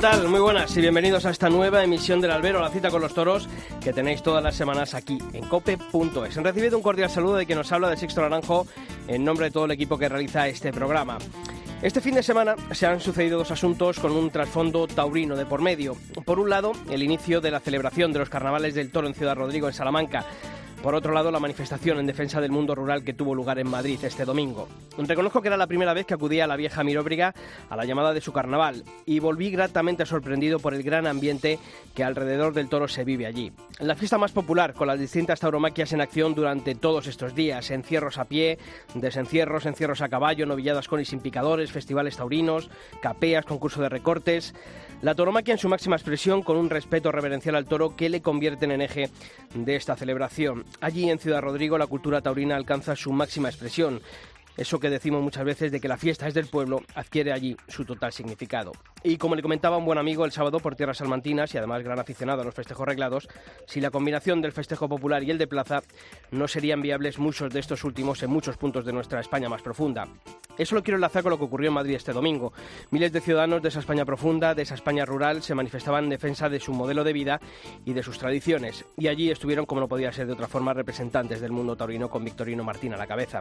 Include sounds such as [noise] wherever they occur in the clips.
Tal? Muy buenas y bienvenidos a esta nueva emisión del Albero, la cita con los toros, que tenéis todas las semanas aquí en cope.es. Han recibido un cordial saludo de quien nos habla de Sixto Naranjo en nombre de todo el equipo que realiza este programa. Este fin de semana se han sucedido dos asuntos con un trasfondo taurino de por medio. Por un lado, el inicio de la celebración de los carnavales del toro en Ciudad Rodrigo, en Salamanca. Por otro lado, la manifestación en defensa del mundo rural que tuvo lugar en Madrid este domingo. Reconozco que era la primera vez que acudía a la vieja Miróbriga a la llamada de su carnaval y volví gratamente sorprendido por el gran ambiente que alrededor del toro se vive allí. La fiesta más popular, con las distintas tauromaquias en acción durante todos estos días, encierros a pie, desencierros, encierros a caballo, novilladas con y sin picadores, festivales taurinos, capeas, concurso de recortes. La tauromaquia en su máxima expresión con un respeto reverencial al toro que le convierten en eje de esta celebración. Allí en Ciudad Rodrigo la cultura taurina alcanza su máxima expresión. Eso que decimos muchas veces de que la fiesta es del pueblo adquiere allí su total significado. Y como le comentaba un buen amigo el sábado por tierras salmantinas y además gran aficionado a los festejos reglados, si la combinación del festejo popular y el de plaza no serían viables muchos de estos últimos en muchos puntos de nuestra España más profunda. Eso lo quiero enlazar con lo que ocurrió en Madrid este domingo. Miles de ciudadanos de esa España profunda, de esa España rural, se manifestaban en defensa de su modelo de vida y de sus tradiciones. Y allí estuvieron, como no podía ser de otra forma, representantes del mundo taurino con Victorino Martín a la cabeza.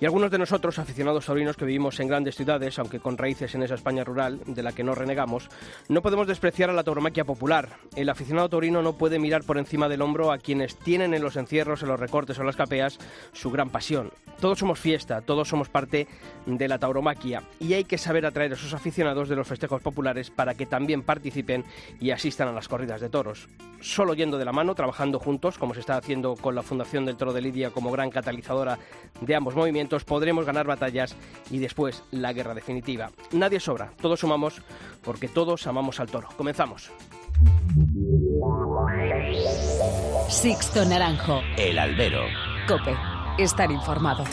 Y algunos de nosotros, aficionados taurinos que vivimos en grandes ciudades, aunque con raíces en esa España rural, de la que no renegamos, no podemos despreciar a la tauromaquia popular. El aficionado taurino no puede mirar por encima del hombro a quienes tienen en los encierros, en los recortes o en las capeas su gran pasión. Todos somos fiesta, todos somos parte de la tauromaquia y hay que saber atraer a esos aficionados de los festejos populares para que también participen y asistan a las corridas de toros. Solo yendo de la mano, trabajando juntos, como se está haciendo con la Fundación del Toro de Lidia como gran catalizadora de ambos movimientos, podremos ganar batallas y después la guerra definitiva. Nadie sobra, todos sumamos porque todos amamos al toro. Comenzamos. Sixto Naranjo. El albero. Cope. Estar informado.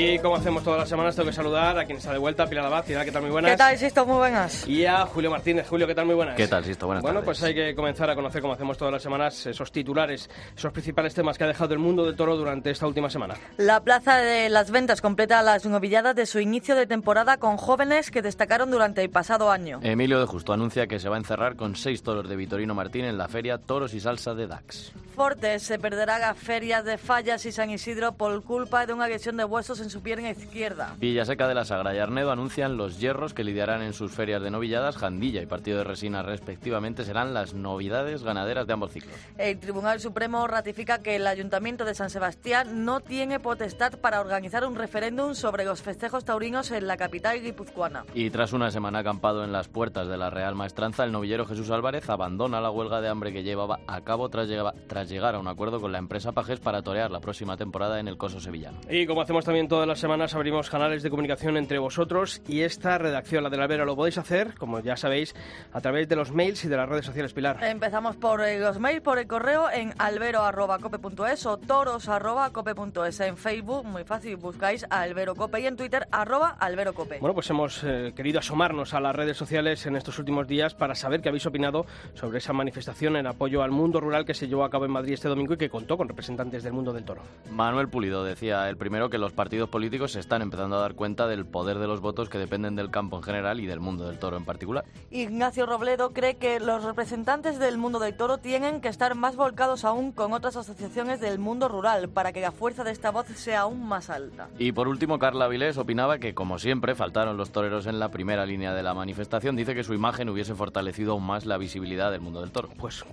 Y como hacemos todas las semanas, tengo que saludar a quien está de vuelta, Pilar Abad. Pilar, ¿qué tal? Muy buenas. ¿Qué tal, Sisto? Muy buenas. Y a Julio Martínez. Julio, ¿qué tal? Muy buenas. ¿Qué tal, Sisto? Buenas Bueno, tardes. pues hay que comenzar a conocer, como hacemos todas las semanas, esos titulares, esos principales temas que ha dejado el mundo del toro durante esta última semana. La Plaza de las Ventas completa las novilladas de su inicio de temporada con jóvenes que destacaron durante el pasado año. Emilio de Justo anuncia que se va a encerrar con seis toros de Vitorino Martín en la feria Toros y Salsa de Dax. Fortes se perderá las ferias de Fallas y San Isidro por culpa de una agresión de huesos en su pierna izquierda. Villaseca de la Sagra y Arnedo anuncian los hierros que lidiarán en sus ferias de novilladas, Jandilla y Partido de Resina respectivamente serán las novedades ganaderas de ambos ciclos. El Tribunal Supremo ratifica que el Ayuntamiento de San Sebastián no tiene potestad para organizar un referéndum sobre los festejos taurinos en la capital guipuzcoana. Y tras una semana acampado en las puertas de la Real Maestranza, el novillero Jesús Álvarez abandona la huelga de hambre que llevaba a cabo tras, llega- tras llegar a un acuerdo con la empresa Pajes para torear la próxima temporada en el Coso Sevillano. Y como hacemos también todas las semanas, abrimos canales de comunicación entre vosotros y esta redacción, la de la Vera, lo podéis hacer, como ya sabéis, a través de los mails y de las redes sociales, Pilar. Empezamos por eh, los mails, por el correo en albero.cope.es o toros.cope.es. En Facebook, muy fácil, buscáis a Albero Cope y en Twitter, arroba Albero Cope. Bueno, pues hemos eh, querido asomarnos a las redes sociales en estos últimos días para saber qué habéis opinado sobre esa manifestación en apoyo al mundo rural que se llevó a cabo en Madrid este domingo y que contó con representantes del mundo del toro. Manuel Pulido decía el primero que los partidos políticos se están empezando a dar cuenta del poder de los votos que dependen del campo en general y del mundo del toro en particular. Ignacio Robledo cree que los representantes del mundo del toro tienen que estar más volcados aún con otras asociaciones del mundo rural para que la fuerza de esta voz sea aún más alta. Y por último, Carla Avilés opinaba que, como siempre, faltaron los toreros en la primera línea de la manifestación. Dice que su imagen hubiese fortalecido aún más la visibilidad del mundo del toro. Pues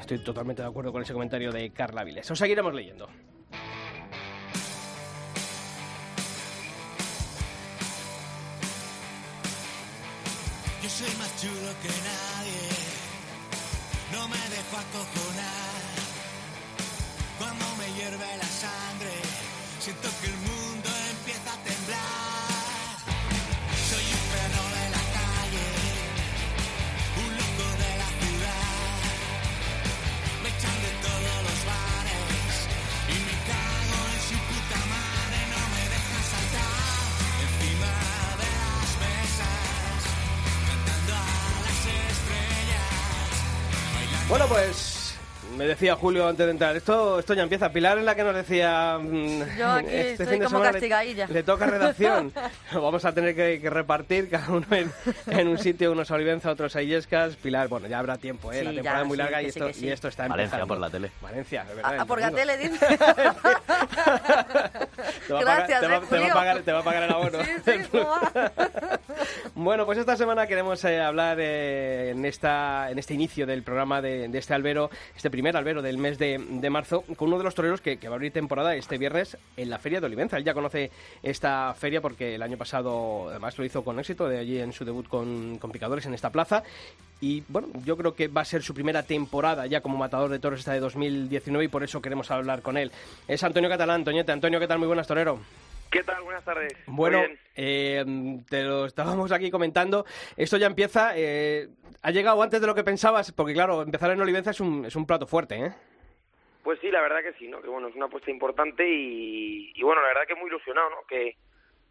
estoy totalmente de acuerdo con ese comentario de Carla Viles. Os seguiremos leyendo. Soy más chulo que nadie, no me dejo acojonar. Cuando me hierve la sangre, siento Bueno, pues me decía Julio antes de entrar, esto, esto ya empieza. Pilar es la que nos decía... mm, Yo aquí este estoy fin de como semana le- castigadilla. Le, toca redacción. [laughs] Vamos a tener que, que repartir cada uno en, en un sitio, unos a Olivenza, otros a Illescas. Pilar, bueno, ya habrá tiempo, ¿eh? Sí, la ya, temporada es muy sí, larga y, esto, sí. y esto está Valencia empezando. por la tele. Valencia, de verdad. A, el a por domingo. Gatelle, dice. [laughs] Te va a pagar- Gracias, te va- eh, te va a pagar- te va a pagar el abono. [laughs] Bueno, pues esta semana queremos eh, hablar eh, en, esta, en este inicio del programa de, de este albero, este primer albero del mes de, de marzo, con uno de los toreros que, que va a abrir temporada este viernes en la Feria de Olivenza. Él ya conoce esta feria porque el año pasado además lo hizo con éxito, de allí en su debut con, con Picadores en esta plaza. Y bueno, yo creo que va a ser su primera temporada ya como matador de toros esta de 2019 y por eso queremos hablar con él. Es Antonio Catalán, Toñete. Antonio, ¿qué tal? Muy buenas, torero. ¿Qué tal? Buenas tardes. Bueno, eh, te lo estábamos aquí comentando. Esto ya empieza. eh, ha llegado antes de lo que pensabas, porque claro, empezar en Olivenza es un, es un plato fuerte, ¿eh? Pues sí, la verdad que sí, ¿no? Que bueno, es una apuesta importante y, y bueno, la verdad que muy ilusionado, ¿no? Que,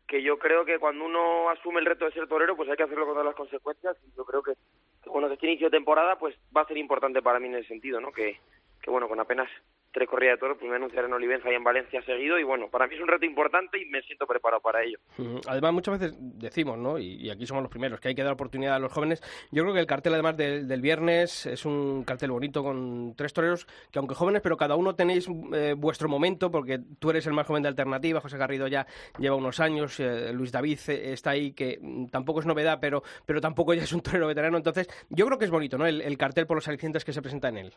que yo creo que cuando uno asume el reto de ser torero, pues hay que hacerlo con todas las consecuencias y yo creo que, que, bueno, que este inicio de temporada pues va a ser importante para mí en ese sentido, ¿no? Que, que bueno, con apenas tres corridas de toros, me anunciaré en Olivenza y en Valencia seguido y bueno, para mí es un reto importante y me siento preparado para ello. Además, muchas veces decimos, ¿no? Y, y aquí somos los primeros, que hay que dar oportunidad a los jóvenes. Yo creo que el cartel, además del, del viernes, es un cartel bonito con tres toreros, que aunque jóvenes, pero cada uno tenéis eh, vuestro momento, porque tú eres el más joven de Alternativa, José Garrido ya lleva unos años, eh, Luis David eh, está ahí, que mm, tampoco es novedad, pero, pero tampoco ya es un torero veterano. Entonces, yo creo que es bonito, ¿no? El, el cartel por los alicientes que se presenta en él.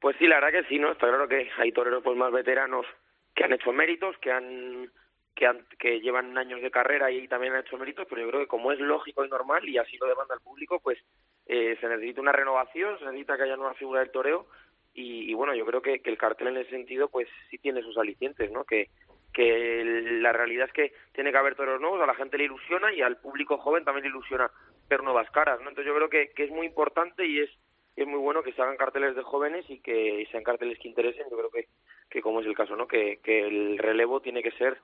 Pues sí, la verdad que sí, ¿no? Está claro que hay toreros pues más veteranos que han hecho méritos, que han que, han, que llevan años de carrera y también han hecho méritos, pero yo creo que como es lógico y normal y así lo demanda el público, pues eh, se necesita una renovación, se necesita que haya nueva figura del toreo y, y bueno, yo creo que, el cartel en ese sentido pues sí tiene sus alicientes, ¿no? Que que la realidad es que tiene que haber toreros nuevos, a la gente le ilusiona y al público joven también le ilusiona ver nuevas caras, ¿no? Entonces yo creo que, que es muy importante y es es muy bueno que se hagan carteles de jóvenes y que sean carteles que interesen. Yo creo que, que como es el caso, ¿no? Que, que el relevo tiene que ser,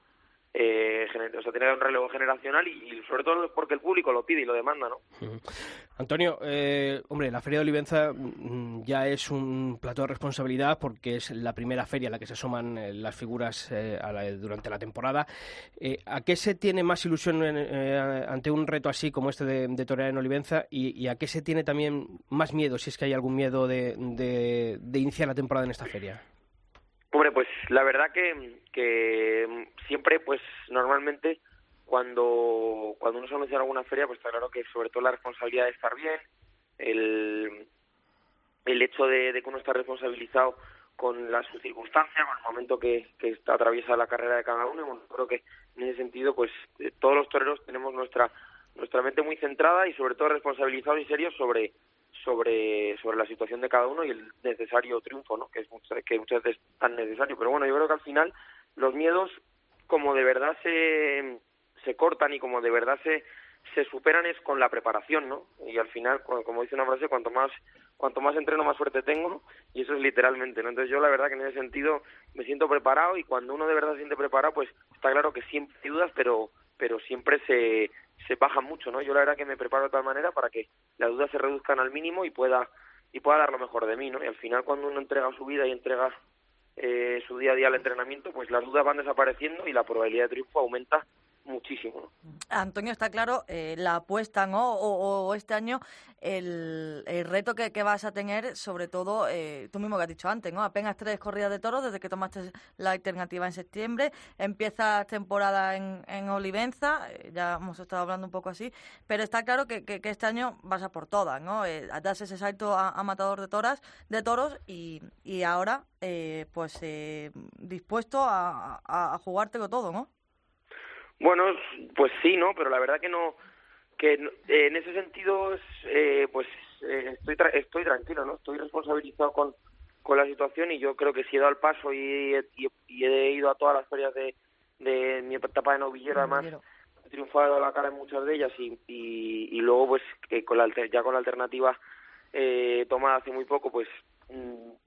eh, o sea, haber un relevo generacional y, sobre todo porque el público lo pide y lo demanda, ¿no? Antonio, eh, hombre, la Feria de Olivenza mm, ya es un plato de responsabilidad porque es la primera feria a la que se asoman eh, las figuras eh, a la- durante la temporada. Eh, ¿A qué se tiene más ilusión ante un reto así como este de, de en Olivenza y, a qué se tiene también más miedo, si es que hay algún miedo de iniciar la temporada en esta feria? Hombre, pues la verdad que, que siempre, pues normalmente cuando, cuando uno se anuncia en alguna feria, pues está claro que sobre todo la responsabilidad de estar bien, el, el hecho de, que uno está responsabilizado con la su circunstancia, con el momento que, que atraviesa la carrera de cada uno, y bueno, creo que en ese sentido, pues eh, todos los toreros tenemos nuestra nuestra mente muy centrada y sobre todo responsabilizados y serios sobre sobre sobre la situación de cada uno y el necesario triunfo, ¿no? Que es que muchas veces es tan necesario. Pero bueno, yo creo que al final los miedos, como de verdad se se cortan y como de verdad se se superan es con la preparación, ¿no? Y al final, como dice una frase, cuanto más cuanto más entreno, más suerte tengo, y eso es literalmente, ¿no? Entonces yo la verdad que en ese sentido me siento preparado y cuando uno de verdad se siente preparado, pues está claro que siempre hay dudas, pero pero siempre se se bajan mucho, ¿no? Yo la verdad que me preparo de tal manera para que las dudas se reduzcan al mínimo y pueda y pueda dar lo mejor de mí, ¿no? Y al final cuando uno entrega su vida y entrega eh, su día a día al entrenamiento, pues las dudas van desapareciendo y la probabilidad de triunfo aumenta muchísimo. Antonio, está claro eh, la apuesta, ¿no? O, este año el, el reto que, que vas a tener, sobre todo, eh, tú mismo que has dicho antes, ¿no? Apenas tres corridas de toros desde que tomaste la alternativa en septiembre. Empieza temporada en, en Olivenza, eh, ya hemos estado hablando un poco así, pero está claro que, que- este año vas a por todas, ¿no? Eh, das ese salto a, matador de toras, de toros y, y ahora, eh, pues, dispuesto a, a, a jugártelo todo, ¿no? Bueno, pues sí, ¿no? Pero la verdad que no que eh, en ese sentido, eh, pues eh, estoy, tra- estoy tranquilo, ¿no? Estoy responsabilizado con, con la situación y yo creo que si he dado el paso y, he- y, y he ido a todas las ferias de, de mi etapa de novillero, además he triunfado a la cara en muchas de ellas y, y, y luego pues que con la, ya con la alternativa eh, tomada hace muy poco pues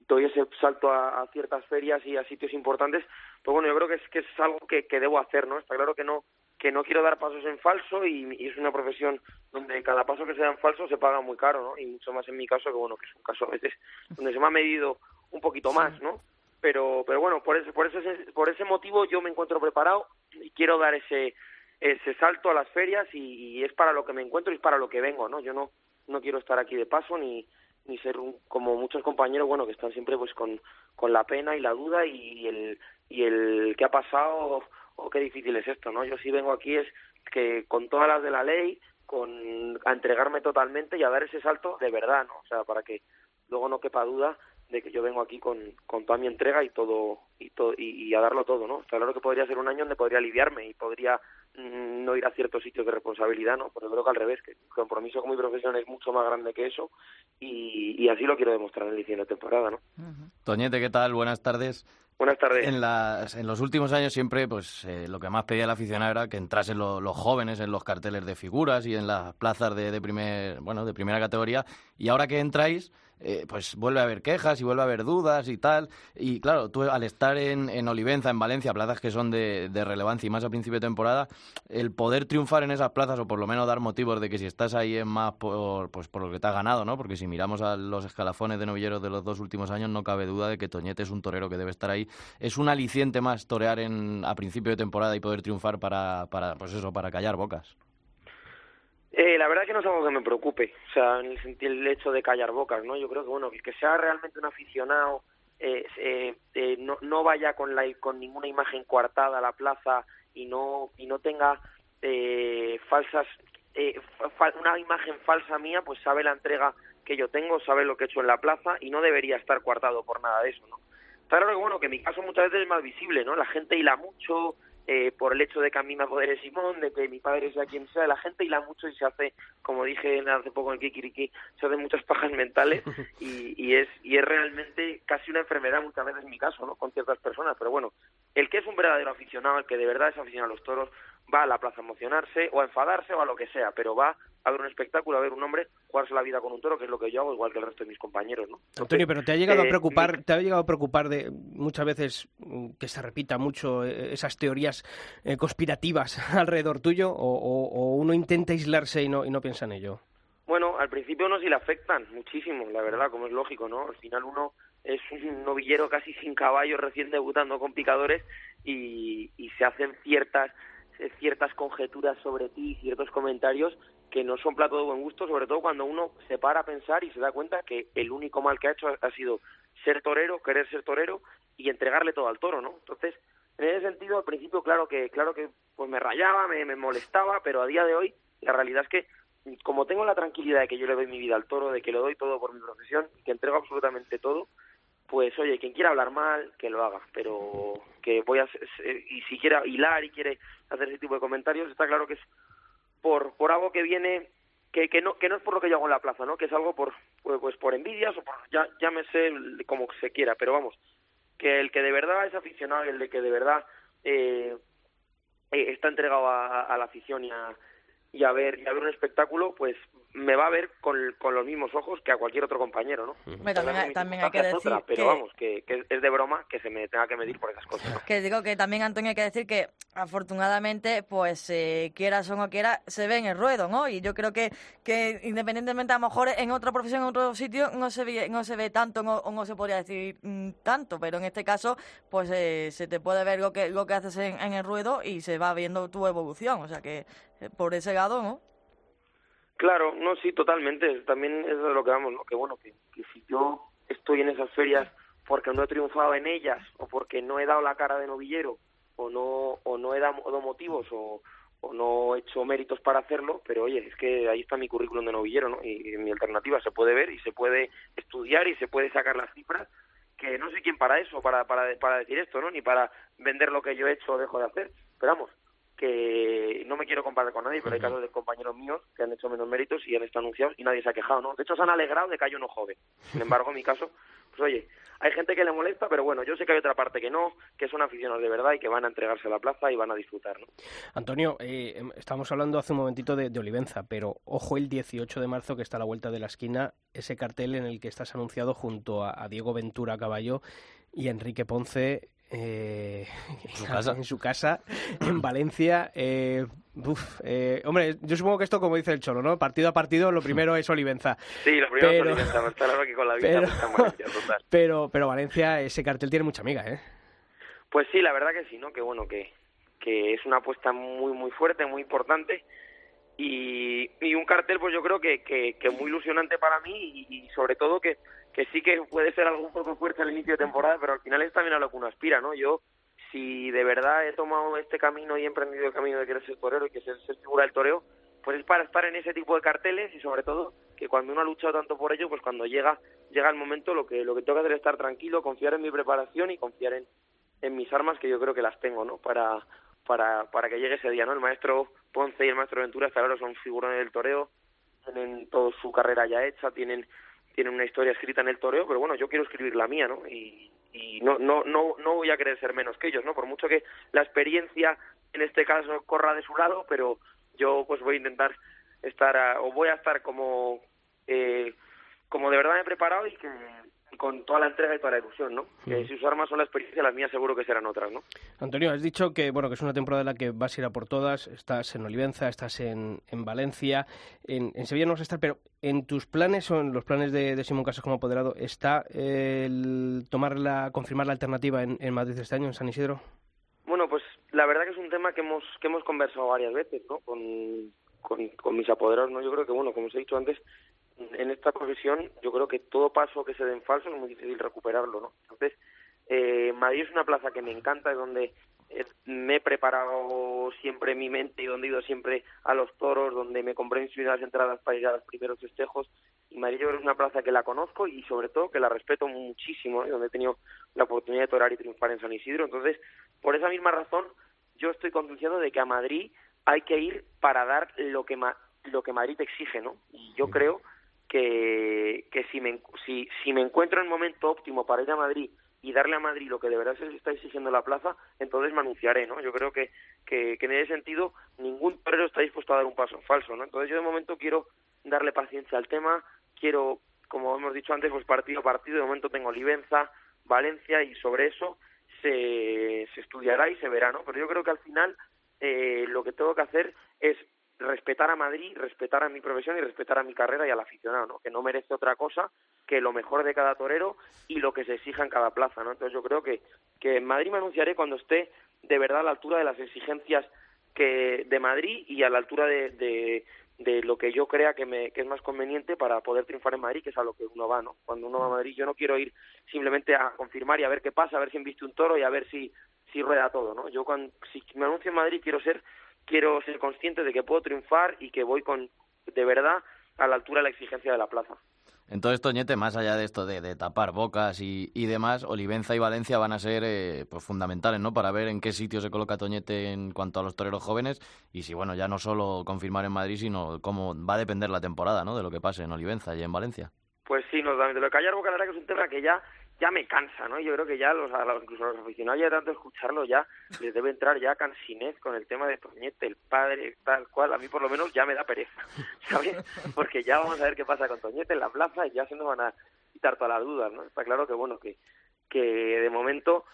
doy ese salto a, a ciertas ferias y a sitios importantes pues bueno yo creo que es que es algo que, que debo hacer no está claro que no que no quiero dar pasos en falso y, y es una profesión donde cada paso que se da en falso se paga muy caro no y mucho más en mi caso que bueno que es un caso a veces donde se me ha medido un poquito más no pero pero bueno por ese por ese por ese motivo yo me encuentro preparado y quiero dar ese ese salto a las ferias y, y es para lo que me encuentro y es para lo que vengo no yo no no quiero estar aquí de paso ni ni ser un- como muchos compañeros bueno que están siempre pues con con la pena y la duda y el y el qué ha pasado o qué difícil es esto no yo sí vengo aquí es que con todas las de la ley con a entregarme totalmente y a dar ese salto de verdad no o sea para que luego no quepa duda de que yo vengo aquí con, con toda mi entrega y todo y, todo y, a darlo todo no claro que podría ser un año donde podría aliviarme y podría no ir a ciertos sitios de responsabilidad no pero creo que al revés que el compromiso con mi profesión es mucho más grande que eso y, y así lo quiero demostrar en el inicio de temporada no Toñete, ¿qué tal? Buenas tardes. buenas tardes. En, las, en los últimos años siempre pues eh, lo que más pedía el aficionado era que entrasen lo- los jóvenes en los carteles de figuras y en las plazas de, de primer bueno de primera categoría. Y ahora que entráis eh, pues vuelve a haber quejas y vuelve a haber dudas y tal. Y claro tú al estar en, en Olivenza en Valencia plazas que son de, de relevancia y más a principio de temporada el poder triunfar en esas plazas o por lo menos dar motivos de que si estás ahí es más por pues por lo que te has ganado no porque si miramos a los escalafones de novilleros de los dos últimos años no cabe duda de que Toñete es un torero que debe estar ahí. Es un aliciente más torear en, a principio de temporada y poder triunfar para, para pues eso, para callar bocas. Eh, la verdad que no es algo que me preocupe, o sea, en el, el hecho de callar bocas, ¿no? Yo creo que, bueno, el que sea realmente un aficionado, eh, eh, eh, no, no vaya con, la, con ninguna imagen coartada a la plaza y no, y no tenga eh, falsas, eh, fa- una imagen falsa mía, pues sabe la entrega que yo tengo, sabe lo que he hecho en la plaza y no debería estar coartado por nada de eso, ¿no? Claro que, bueno, que mi caso muchas veces es más visible, ¿no? La gente hila mucho eh, por el hecho de que a mí me apodere Simón, de que mi padre sea quien sea, la gente hila mucho y se hace, como dije hace poco en el Kikiriki, se hacen muchas pajas mentales [laughs] y, y es y es realmente casi una enfermedad muchas veces en mi caso, ¿no? Con ciertas personas, pero bueno, el que es un verdadero aficionado, el que de verdad es aficionado a los toros, va a la plaza a emocionarse o a enfadarse o a lo que sea, pero va a ver un espectáculo, a ver un hombre jugarse la vida con un toro, que es lo que yo hago, igual que el resto de mis compañeros, ¿no? Entonces, Antonio, pero te ha llegado a eh, preocupar, te ha llegado a preocupar de muchas veces mm, que se repita mucho eh, esas teorías eh, conspirativas [laughs] alrededor tuyo o, o- o uno intenta aislarse y no, y no piensa en ello. Bueno, al principio uno sí le afectan muchísimo, la verdad, como es lógico, ¿no? Al final uno es un novillero casi sin caballos recién debutando con picadores y, y se hacen ciertas ciertas conjeturas sobre ti, ciertos comentarios que no son plato de buen gusto, sobre todo cuando uno se para a pensar y se da cuenta que el único mal que ha hecho ha, sido ser torero, querer ser torero y entregarle todo al toro, ¿no? Entonces, en ese sentido, al principio, claro que, claro que pues me rayaba, me, me molestaba, pero a día de hoy la realidad es que como tengo la tranquilidad de que yo le doy mi vida al toro, de que le doy todo por mi profesión, que entrego absolutamente todo, pues oye, quien quiera hablar mal, que lo haga, pero que voy a ser- y si quiere hilar y quiere hacer ese tipo de comentarios, está claro que es por por algo que viene que, que no que no es por lo que yo hago en la plaza, ¿no? Que es algo por pues, pues por envidias o por ya llámese como se quiera, pero vamos, que el que de verdad es aficionado, el de que de verdad eh, eh, está entregado a, a la afición y a, y a ver y a ver un espectáculo, pues me va a ver con, con los mismos ojos que a cualquier otro compañero, ¿no? Hombre, también hay- también hay que decir otra, pero que- vamos, que, que es de broma que se me tenga que medir por esas cosas. ¿no? Que digo que también, Antonio, hay que decir que afortunadamente, pues eh, quieras o no quieras, se ve en el ruedo, ¿no? Y yo creo que, que independientemente, a lo mejor en otra profesión, en otro sitio, no se ve, no se ve tanto no- o no se podría decir mm, tanto, pero en este caso, pues eh, se te puede ver lo que, lo que haces en, en el ruedo y se va viendo tu evolución. O sea que eh, por ese lado, ¿no? Claro, no, sí, totalmente. También es de lo que vamos, ¿no? Que bueno, que, que si yo estoy en esas ferias porque no he triunfado en ellas o porque no he dado la cara de novillero o no o no he dado motivos o, o no he hecho méritos para hacerlo, pero oye, es que ahí está mi currículum de novillero, ¿no? Y, mi alternativa se puede ver y se puede estudiar y se puede sacar las cifras que no soy quien para eso, para, para, para decir esto, ¿no? Ni para vender lo que yo he hecho o dejo de hacer. Pero vamos, que no me quiero comparar con nadie, pero hay casos de compañeros míos que han hecho menos méritos y han estado anunciados y nadie se ha quejado, ¿no? De hecho, se han alegrado de que haya uno joven. Sin embargo, en mi caso, pues oye, hay gente que le molesta, pero bueno, yo sé que hay otra parte que no, que son aficionados de verdad y que van a entregarse a la plaza y van a disfrutar, ¿no? Antonio, eh, em, estábamos hablando hace un momentito de, de Olivenza, pero ojo el 18 de marzo que está a la vuelta de la esquina, ese cartel en el que estás anunciado junto a, a Diego Ventura Caballo y Enrique Ponce eh, ¿En su [laughs] casa? en su casa, en Valencia. Eh, uf, eh, hombre, yo supongo que esto, como dice el Cholo, ¿no? Partido a partido, lo primero es Olivenza. Sí, lo primero Pero- es Olivenza, está claro que con la vista pero- pues, está en Valencia, total. [laughs] Pero, pero Valencia, ese cartel tiene mucha amiga, ¿eh? Pues sí, la verdad que sí, ¿no? Que bueno, que, que es una apuesta muy, muy fuerte, muy importante y, y un cartel, pues yo creo que, que, que muy ilusionante para mí y, sobre todo que, que sí que puede ser algo un poco fuerte al inicio de temporada, pero al final es también a lo que uno aspira, ¿no? Yo, si de verdad he tomado este camino y he emprendido el camino de querer ser torero y que ser, ser figura del toreo, pues es para estar en ese tipo de carteles y sobre todo que cuando uno ha luchado tanto por ello, pues cuando llega llega el momento lo que lo que tengo que hacer es estar tranquilo, confiar en mi preparación y confiar en, en mis armas que yo creo que las tengo, ¿no? Para para para que llegue ese día, ¿no? El maestro Ponce y el maestro Ventura, hasta ahora son figurones del toreo, tienen toda su carrera ya hecha, tienen tienen una historia escrita en el toreo, pero bueno, yo quiero escribir la mía, ¿no? Y, y no, no, no, no voy a querer ser menos que ellos, ¿no? Por mucho que la experiencia en este caso corra de su lado, pero yo pues voy a intentar estar, a- o voy a estar como, eh, como de verdad me he preparado y que con toda la entrega y toda la ilusión, ¿no? Que si sus armas son la experiencia, las mías seguro que serán otras, ¿no? Antonio, has dicho que bueno que es una temporada en la que vas a ir a por todas. Estás en Olivenza, estás en, en Valencia, en, en Sevilla no vas a estar, pero en tus planes o en los planes de, de Simón Casas como apoderado está el tomar la, confirmar la alternativa en, en Madrid este año, en San Isidro. Bueno, pues la verdad que es un tema que hemos que hemos conversado varias veces, ¿no? Con, con, con mis apoderados, ¿no? Yo creo que, bueno, como os he dicho antes, en esta profesión yo creo que todo paso que se den falso es muy difícil recuperarlo, ¿no? Entonces, eh, Madrid es una plaza que me encanta, es donde eh, me he preparado siempre mi mente y donde he ido siempre a los toros, donde me compré mis primeras entradas para ir a los primeros festejos. Y Madrid yo creo que es una plaza que la conozco y sobre todo que la respeto muchísimo, ¿eh? donde he tenido la oportunidad de torar y triunfar en San Isidro. Entonces, por esa misma razón, yo estoy convencido de que a Madrid hay que ir para dar lo que Ma- lo que Madrid te exige, ¿no? Y yo creo que, si, me, encuentro en el momento óptimo para ir a Madrid y darle a Madrid lo que de verdad se está exigiendo la plaza, entonces me anunciaré, ¿no? Yo creo que, que, en ese sentido ningún torero está dispuesto a dar un paso falso, ¿no? Entonces yo de momento quiero darle paciencia al tema, quiero, como hemos dicho antes, pues partido a partido, de momento tengo Olivenza, Valencia y sobre eso se, se estudiará y se verá, ¿no? Pero yo creo que al final eh, lo que tengo que hacer es respetar a Madrid, respetar a mi profesión y respetar a mi carrera y al aficionado, ¿no? Que no merece otra cosa que lo mejor de cada torero y lo que se exija en cada plaza, ¿no? Entonces yo creo que, que en Madrid me anunciaré cuando esté de verdad a la altura de las exigencias que de Madrid y a la altura de, de, de lo que yo crea que, me, que es más conveniente para poder triunfar en Madrid, que es a lo que uno va, ¿no? Cuando uno va a Madrid yo no quiero ir simplemente a confirmar y a ver qué pasa, a ver si viste un toro y a ver si, si rueda todo, ¿no? Yo cuando, si me anuncio en Madrid quiero ser quiero ser consciente de que puedo triunfar y que voy con de verdad a la altura de la exigencia de la plaza. Entonces, Toñete, más allá de esto de, de tapar bocas y, y demás, Olivenza y Valencia van a ser eh, pues fundamentales, ¿no? Para ver en qué sitio se coloca Toñete en cuanto a los toreros jóvenes y si, bueno, ya no solo confirmar en Madrid, sino cómo va a depender la temporada, ¿no? De lo que pase en Olivenza y en Valencia. Pues sí, no, de lo de callar boca la verdad que es un tema que ya ya me cansa, ¿no? Yo creo que ya los, incluso los aficionados ya tanto escucharlo ya les debe entrar ya cansinez con el tema de Toñete, el padre, tal cual. A mí por lo menos ya me da pereza, [laughs] ¿sabes? Porque ya vamos a ver qué pasa con Toñete en la plaza y ya se nos van a quitar todas las dudas, ¿no? Está claro que bueno que que de momento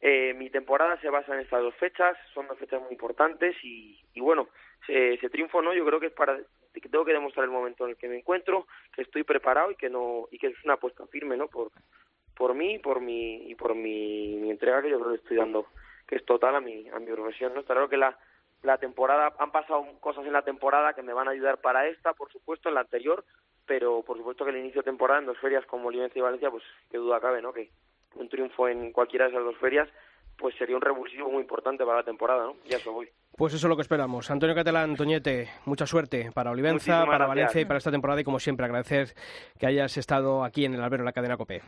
eh, mi temporada se basa en estas dos fechas, son dos fechas muy importantes y, y bueno, ese, triunfo no, yo creo que es para tengo que demostrar el momento en el que me encuentro, que estoy preparado y que no y que es una apuesta firme, ¿no? Por por mí, por mi y por mi, mi entrega que yo creo que estoy dando, que es total a mi a mi profesión, ¿no? Está claro que la la temporada han pasado cosas en la temporada que me van a ayudar para esta, por supuesto, en la anterior, pero por supuesto que el inicio de temporada en dos ferias como Olivenza y Valencia, pues qué duda cabe, ¿no? Que un triunfo en cualquiera de esas dos ferias pues sería un revulsivo muy importante para la temporada, ¿no? Ya eso voy. Pues eso es lo que esperamos. Antonio Catalán, Toñete, mucha suerte para Olivenza, Muchísimas para gracias. Valencia y para esta temporada y como siempre agradecer que hayas estado aquí en el albero en la cadena COPE.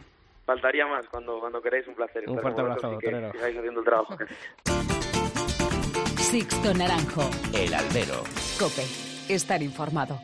Faltaría más cuando cuando queráis, un placer. Un fuerte abrazo, y que torero. sigáis haciendo el trabajo. Sixto Naranjo. El albero. Cope. Estar informado.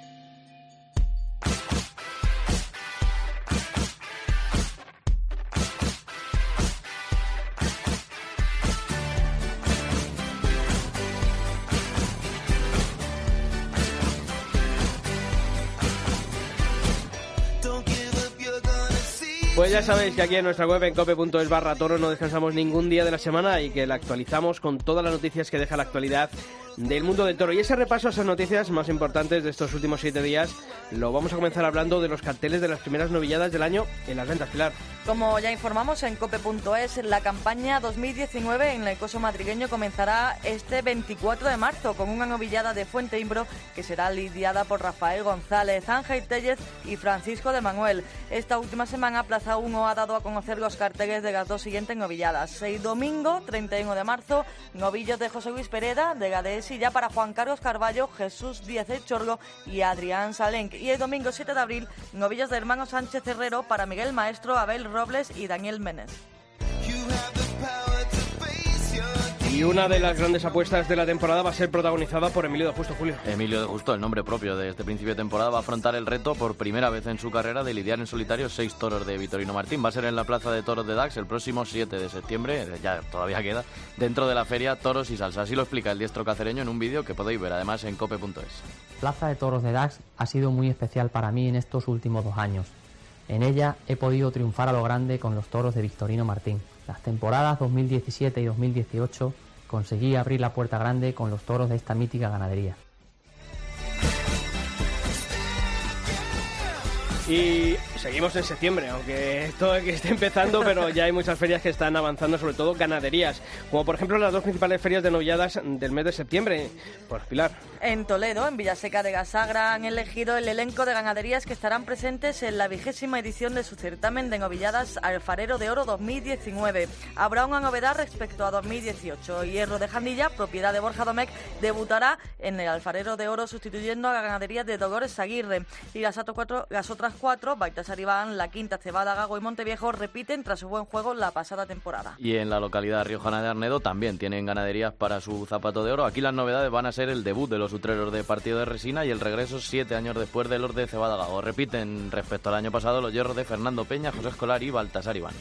Pues ya sabéis que aquí en nuestra web en cope.es barra toro no descansamos ningún día de la semana y que la actualizamos con todas las noticias que deja la actualidad del mundo del toro. Y ese repaso a esas noticias más importantes de estos últimos siete días lo vamos a comenzar hablando de los carteles de las primeras novilladas del año en las ventas, Pilar. Como ya informamos en cope.es, la campaña 2019 en el coso madrigueño comenzará este 24 de marzo con una novillada de Fuente Imbro que será lidiada por Rafael González, Ángel Tellez y Francisco de Manuel. Esta última semana Plaza 1 ha dado a conocer los carteles de las dos siguientes novilladas. El domingo 31 de marzo, novillos de José Luis Pereda, de Gadés ya para Juan Carlos Carballo, Jesús Díaz de Chorgo y Adrián Salenc. Y el domingo 7 de abril, novillos de hermano Sánchez Herrero para Miguel Maestro, Abel Robles y Daniel Menes. Y una de las grandes apuestas de la temporada va a ser protagonizada por Emilio de Justo, Julio. Emilio de Justo, el nombre propio de este principio de temporada, va a afrontar el reto por primera vez en su carrera de lidiar en solitario seis toros de Vitorino Martín. Va a ser en la Plaza de Toros de Dax el próximo 7 de septiembre, ya todavía queda, dentro de la feria Toros y Salsa. Así lo explica el diestro cacereño en un vídeo que podéis ver además en cope.es. Plaza de Toros de Dax ha sido muy especial para mí en estos últimos dos años. En ella he podido triunfar a lo grande con los toros de Victorino Martín. Las temporadas 2017 y 2018 conseguí abrir la puerta grande con los toros de esta mítica ganadería. Y seguimos en septiembre, aunque esto [laughs] que esté empezando, pero ya hay muchas ferias que están avanzando, sobre todo ganaderías, como por ejemplo las dos principales ferias de novilladas del mes de septiembre. Pues Pilar. En Toledo, en Villaseca de Gasagra, han elegido el elenco de ganaderías que estarán presentes en la vigésima edición de su certamen de novilladas Alfarero de Oro 2019. Habrá una novedad respecto a 2018. Hierro de Jandilla, propiedad de Borja Domecq, debutará en el Alfarero de Oro sustituyendo a la ganadería de Dolores Aguirre. Y las otras cuatro, Baitas Aribán, La Quinta, Cebada, Gago y Monteviejo, repiten tras su buen juego la pasada temporada. Y en la localidad riojana de Arnedo también tienen ganaderías para su zapato de oro. Aquí las novedades van a ser el debut de los utreros de partido de resina y el regreso siete años después de los de Cebada Gago. Repiten respecto al año pasado los hierros de Fernando Peña, José Escolar y Baltasar Iván.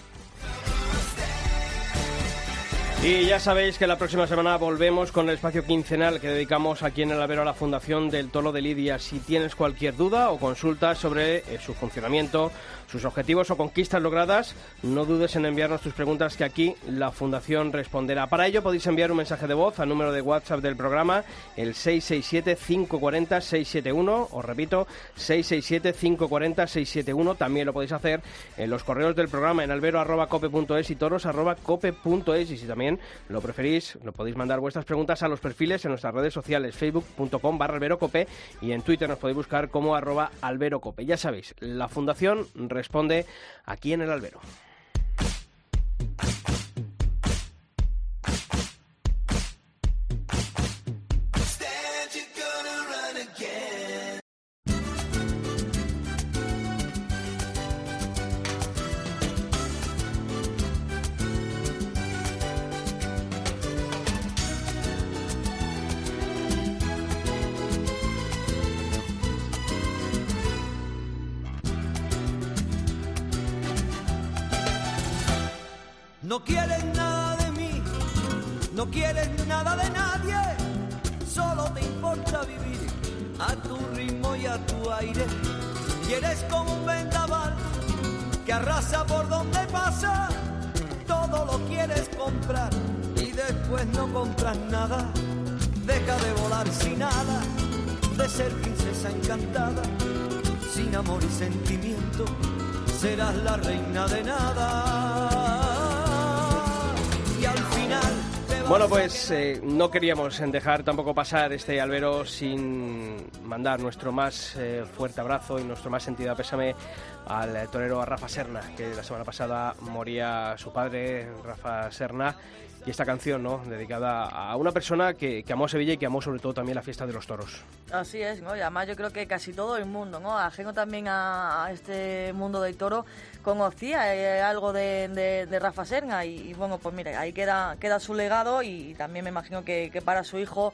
Y ya sabéis que la próxima semana volvemos con el espacio quincenal que dedicamos aquí en el Albero a la Fundación del Tolo de Lidia. Si tienes cualquier duda o consulta sobre eh, su funcionamiento, sus objetivos o conquistas logradas, no dudes en enviarnos tus preguntas que aquí la Fundación responderá. Para ello podéis enviar un mensaje de voz al número de WhatsApp del programa, el 667-540-671, os repito, 667-540-671. También lo podéis hacer en los correos del programa en albero.cope.es y toros.cope.es y si también lo preferís, lo podéis mandar vuestras preguntas a los perfiles en nuestras redes sociales, facebook.com barra alberocope y en Twitter nos podéis buscar como arroba alberocope. Ya sabéis, la Fundación responde aquí en el albero. A tu aire. Y eres como un vendaval que arrasa por donde pasa, todo lo quieres comprar y después no compras nada. Deja de volar sin nada, de ser princesa encantada, sin amor y sentimiento, serás la reina de nada. Bueno, a pues eh, no queríamos dejar tampoco pasar este albero sin mandar nuestro más eh, fuerte abrazo y nuestro más sentido pésame al torero Rafa Serna, que la semana pasada moría su padre, Rafa Serna. y esta canción, ¿no? Dedicada a una persona que, que amó Sevilla y que amó sobre todo también la fiesta de los toros. Así es, ¿no? Y además yo creo que casi todo el mundo, ¿no? Ajeno también a, este mundo del toro, conocía eh, algo de, de, Rafa Serna y, bueno, pues mire, ahí queda, queda su legado y también me imagino que, que para su hijo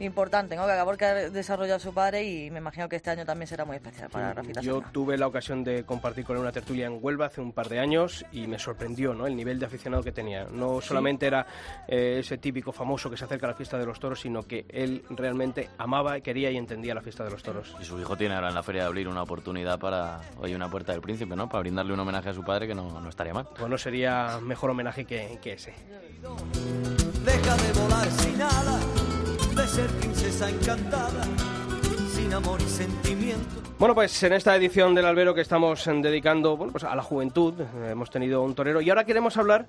importante, ¿no? Que acabó que desarrollado su padre y me imagino que este año también será muy especial para Rafita Yo tuve la ocasión de compartir con él una tertulia en Huelva hace un par de años y me sorprendió, ¿no? El nivel de aficionado que tenía. No solamente era eh, ese típico famoso que se acerca a la fiesta de los toros, sino que él realmente amaba, quería y entendía la fiesta de los toros. Y su hijo tiene ahora en la feria de abrir una oportunidad para, hoy una puerta del príncipe, ¿no? Para brindarle un homenaje a su padre que no, no estaría mal. Pues no sería mejor homenaje que, que ese. Deja de volar sin ser princesa encantada, sin amor y sentimiento. Bueno, pues en esta edición del albero que estamos dedicando bueno, pues a la juventud, eh, hemos tenido un torero y ahora queremos hablar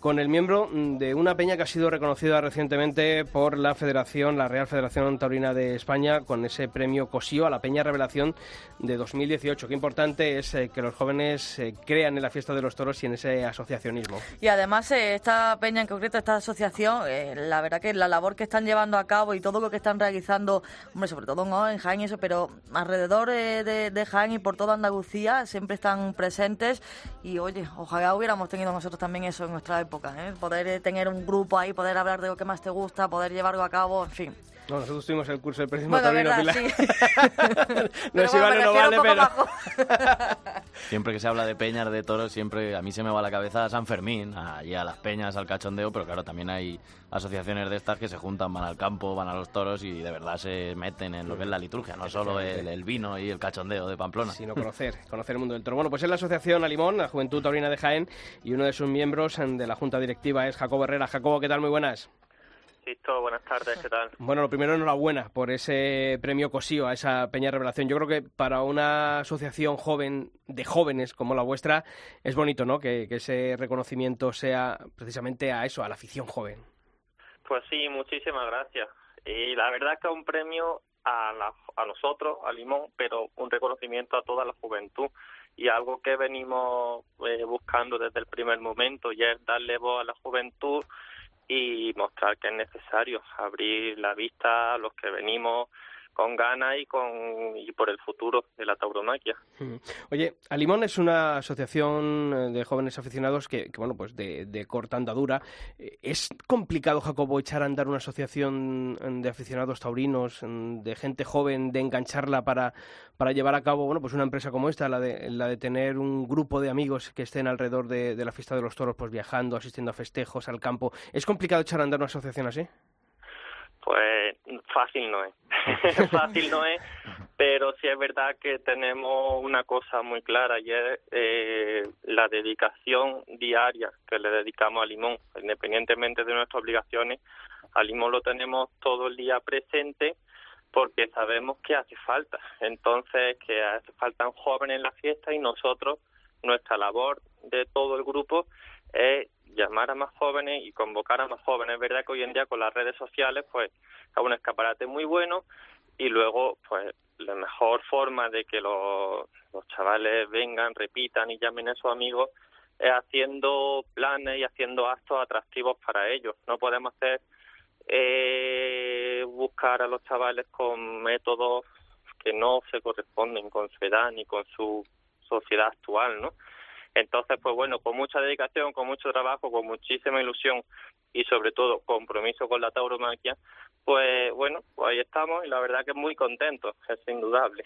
con el miembro de una peña que ha sido reconocida recientemente por la Federación, la Real Federación Taurina de España, con ese premio COSIO a la Peña Revelación de 2018. Qué importante es eh, que los jóvenes eh, crean en la fiesta de los toros y en ese asociacionismo. Y además, eh, esta peña en concreto, esta asociación, la verdad que la labor que están llevando a cabo y todo lo que están realizando, hombre, sobre todo ¿no? en Jaén y eso, pero alrededor de, de Jaén y por toda Andalucía siempre están presentes y oye, ojalá hubiéramos tenido nosotros también eso en nuestra ¿eh? Poder tener un grupo ahí, poder hablar de lo que más te gusta, poder llevarlo a cabo, en fin. No, nosotros tuvimos el curso de periodismo bueno, verdad, Sí. no si vale no vale, pero... [laughs] siempre que se habla de peñas, de toros, siempre a mí se me va a la cabeza a San Fermín, allí a las peñas, al cachondeo, pero claro, también hay asociaciones de estas que se juntan, van al campo, van a los toros y de verdad se meten en lo que es la liturgia, no solo el, vino y el cachondeo de Pamplona. Sino conocer, conocer el mundo del toro. Bueno, pues es la Asociación Alimón, la Juventud Taurina de Jaén, y uno de sus miembros de la Junta Directiva es Jacobo Herrera. Jacobo, ¿qué tal? Muy buenas. Buenas tardes, ¿qué tal? [laughs] Bueno, lo primero, enhorabuena por ese premio COSIO a esa Peña Revelación. Yo creo que para una asociación joven, de jóvenes como la vuestra, es bonito, ¿no? Que, ese reconocimiento sea precisamente a eso, a la afición joven. Pues sí, muchísimas gracias. Y la verdad es que es un premio a, a nosotros, a Limón, pero un reconocimiento a toda la juventud y algo que venimos eh, buscando desde el primer momento y es darle voz a la juventud y mostrar que es necesario abrir la vista a los que venimos con ganas y con y por el futuro de la tauromaquia. Oye, Alimón es una asociación eh, de jóvenes aficionados que, bueno, pues de, de, corta andadura. Eh, ¿Es complicado, Jacobo, echar a andar una asociación mm, de aficionados taurinos, mm, de gente joven, de engancharla para, para llevar a cabo, bueno, pues una empresa como esta, la de, la de tener un grupo de amigos que estén alrededor de, de la fiesta de los toros, pues viajando, asistiendo a festejos, al campo? ¿Es complicado echar a andar una asociación así? Pues fácil no es, [laughs] fácil no es, pero sí es verdad que tenemos una cosa muy clara y es eh, la dedicación diaria que le dedicamos a Limón, independientemente de nuestras obligaciones, a Limón lo tenemos todo el día presente porque sabemos que hace falta, entonces que hace falta jóvenes en la fiesta y nosotros, nuestra labor de todo el grupo es llamar a más jóvenes y convocar a más jóvenes. Es verdad que hoy en día con las redes sociales, pues, es un escaparate muy bueno y luego, pues, la mejor forma de que los, chavales vengan, repitan y llamen a sus amigos es haciendo planes y haciendo actos atractivos para ellos. No podemos hacer eh, buscar a los chavales con métodos que no se corresponden con su edad ni con su sociedad actual, ¿no? Entonces, pues bueno, con mucha dedicación, con mucho trabajo, con muchísima ilusión y sobre todo compromiso con la tauromaquia, pues bueno, pues ahí estamos y la verdad que muy contentos, es indudable.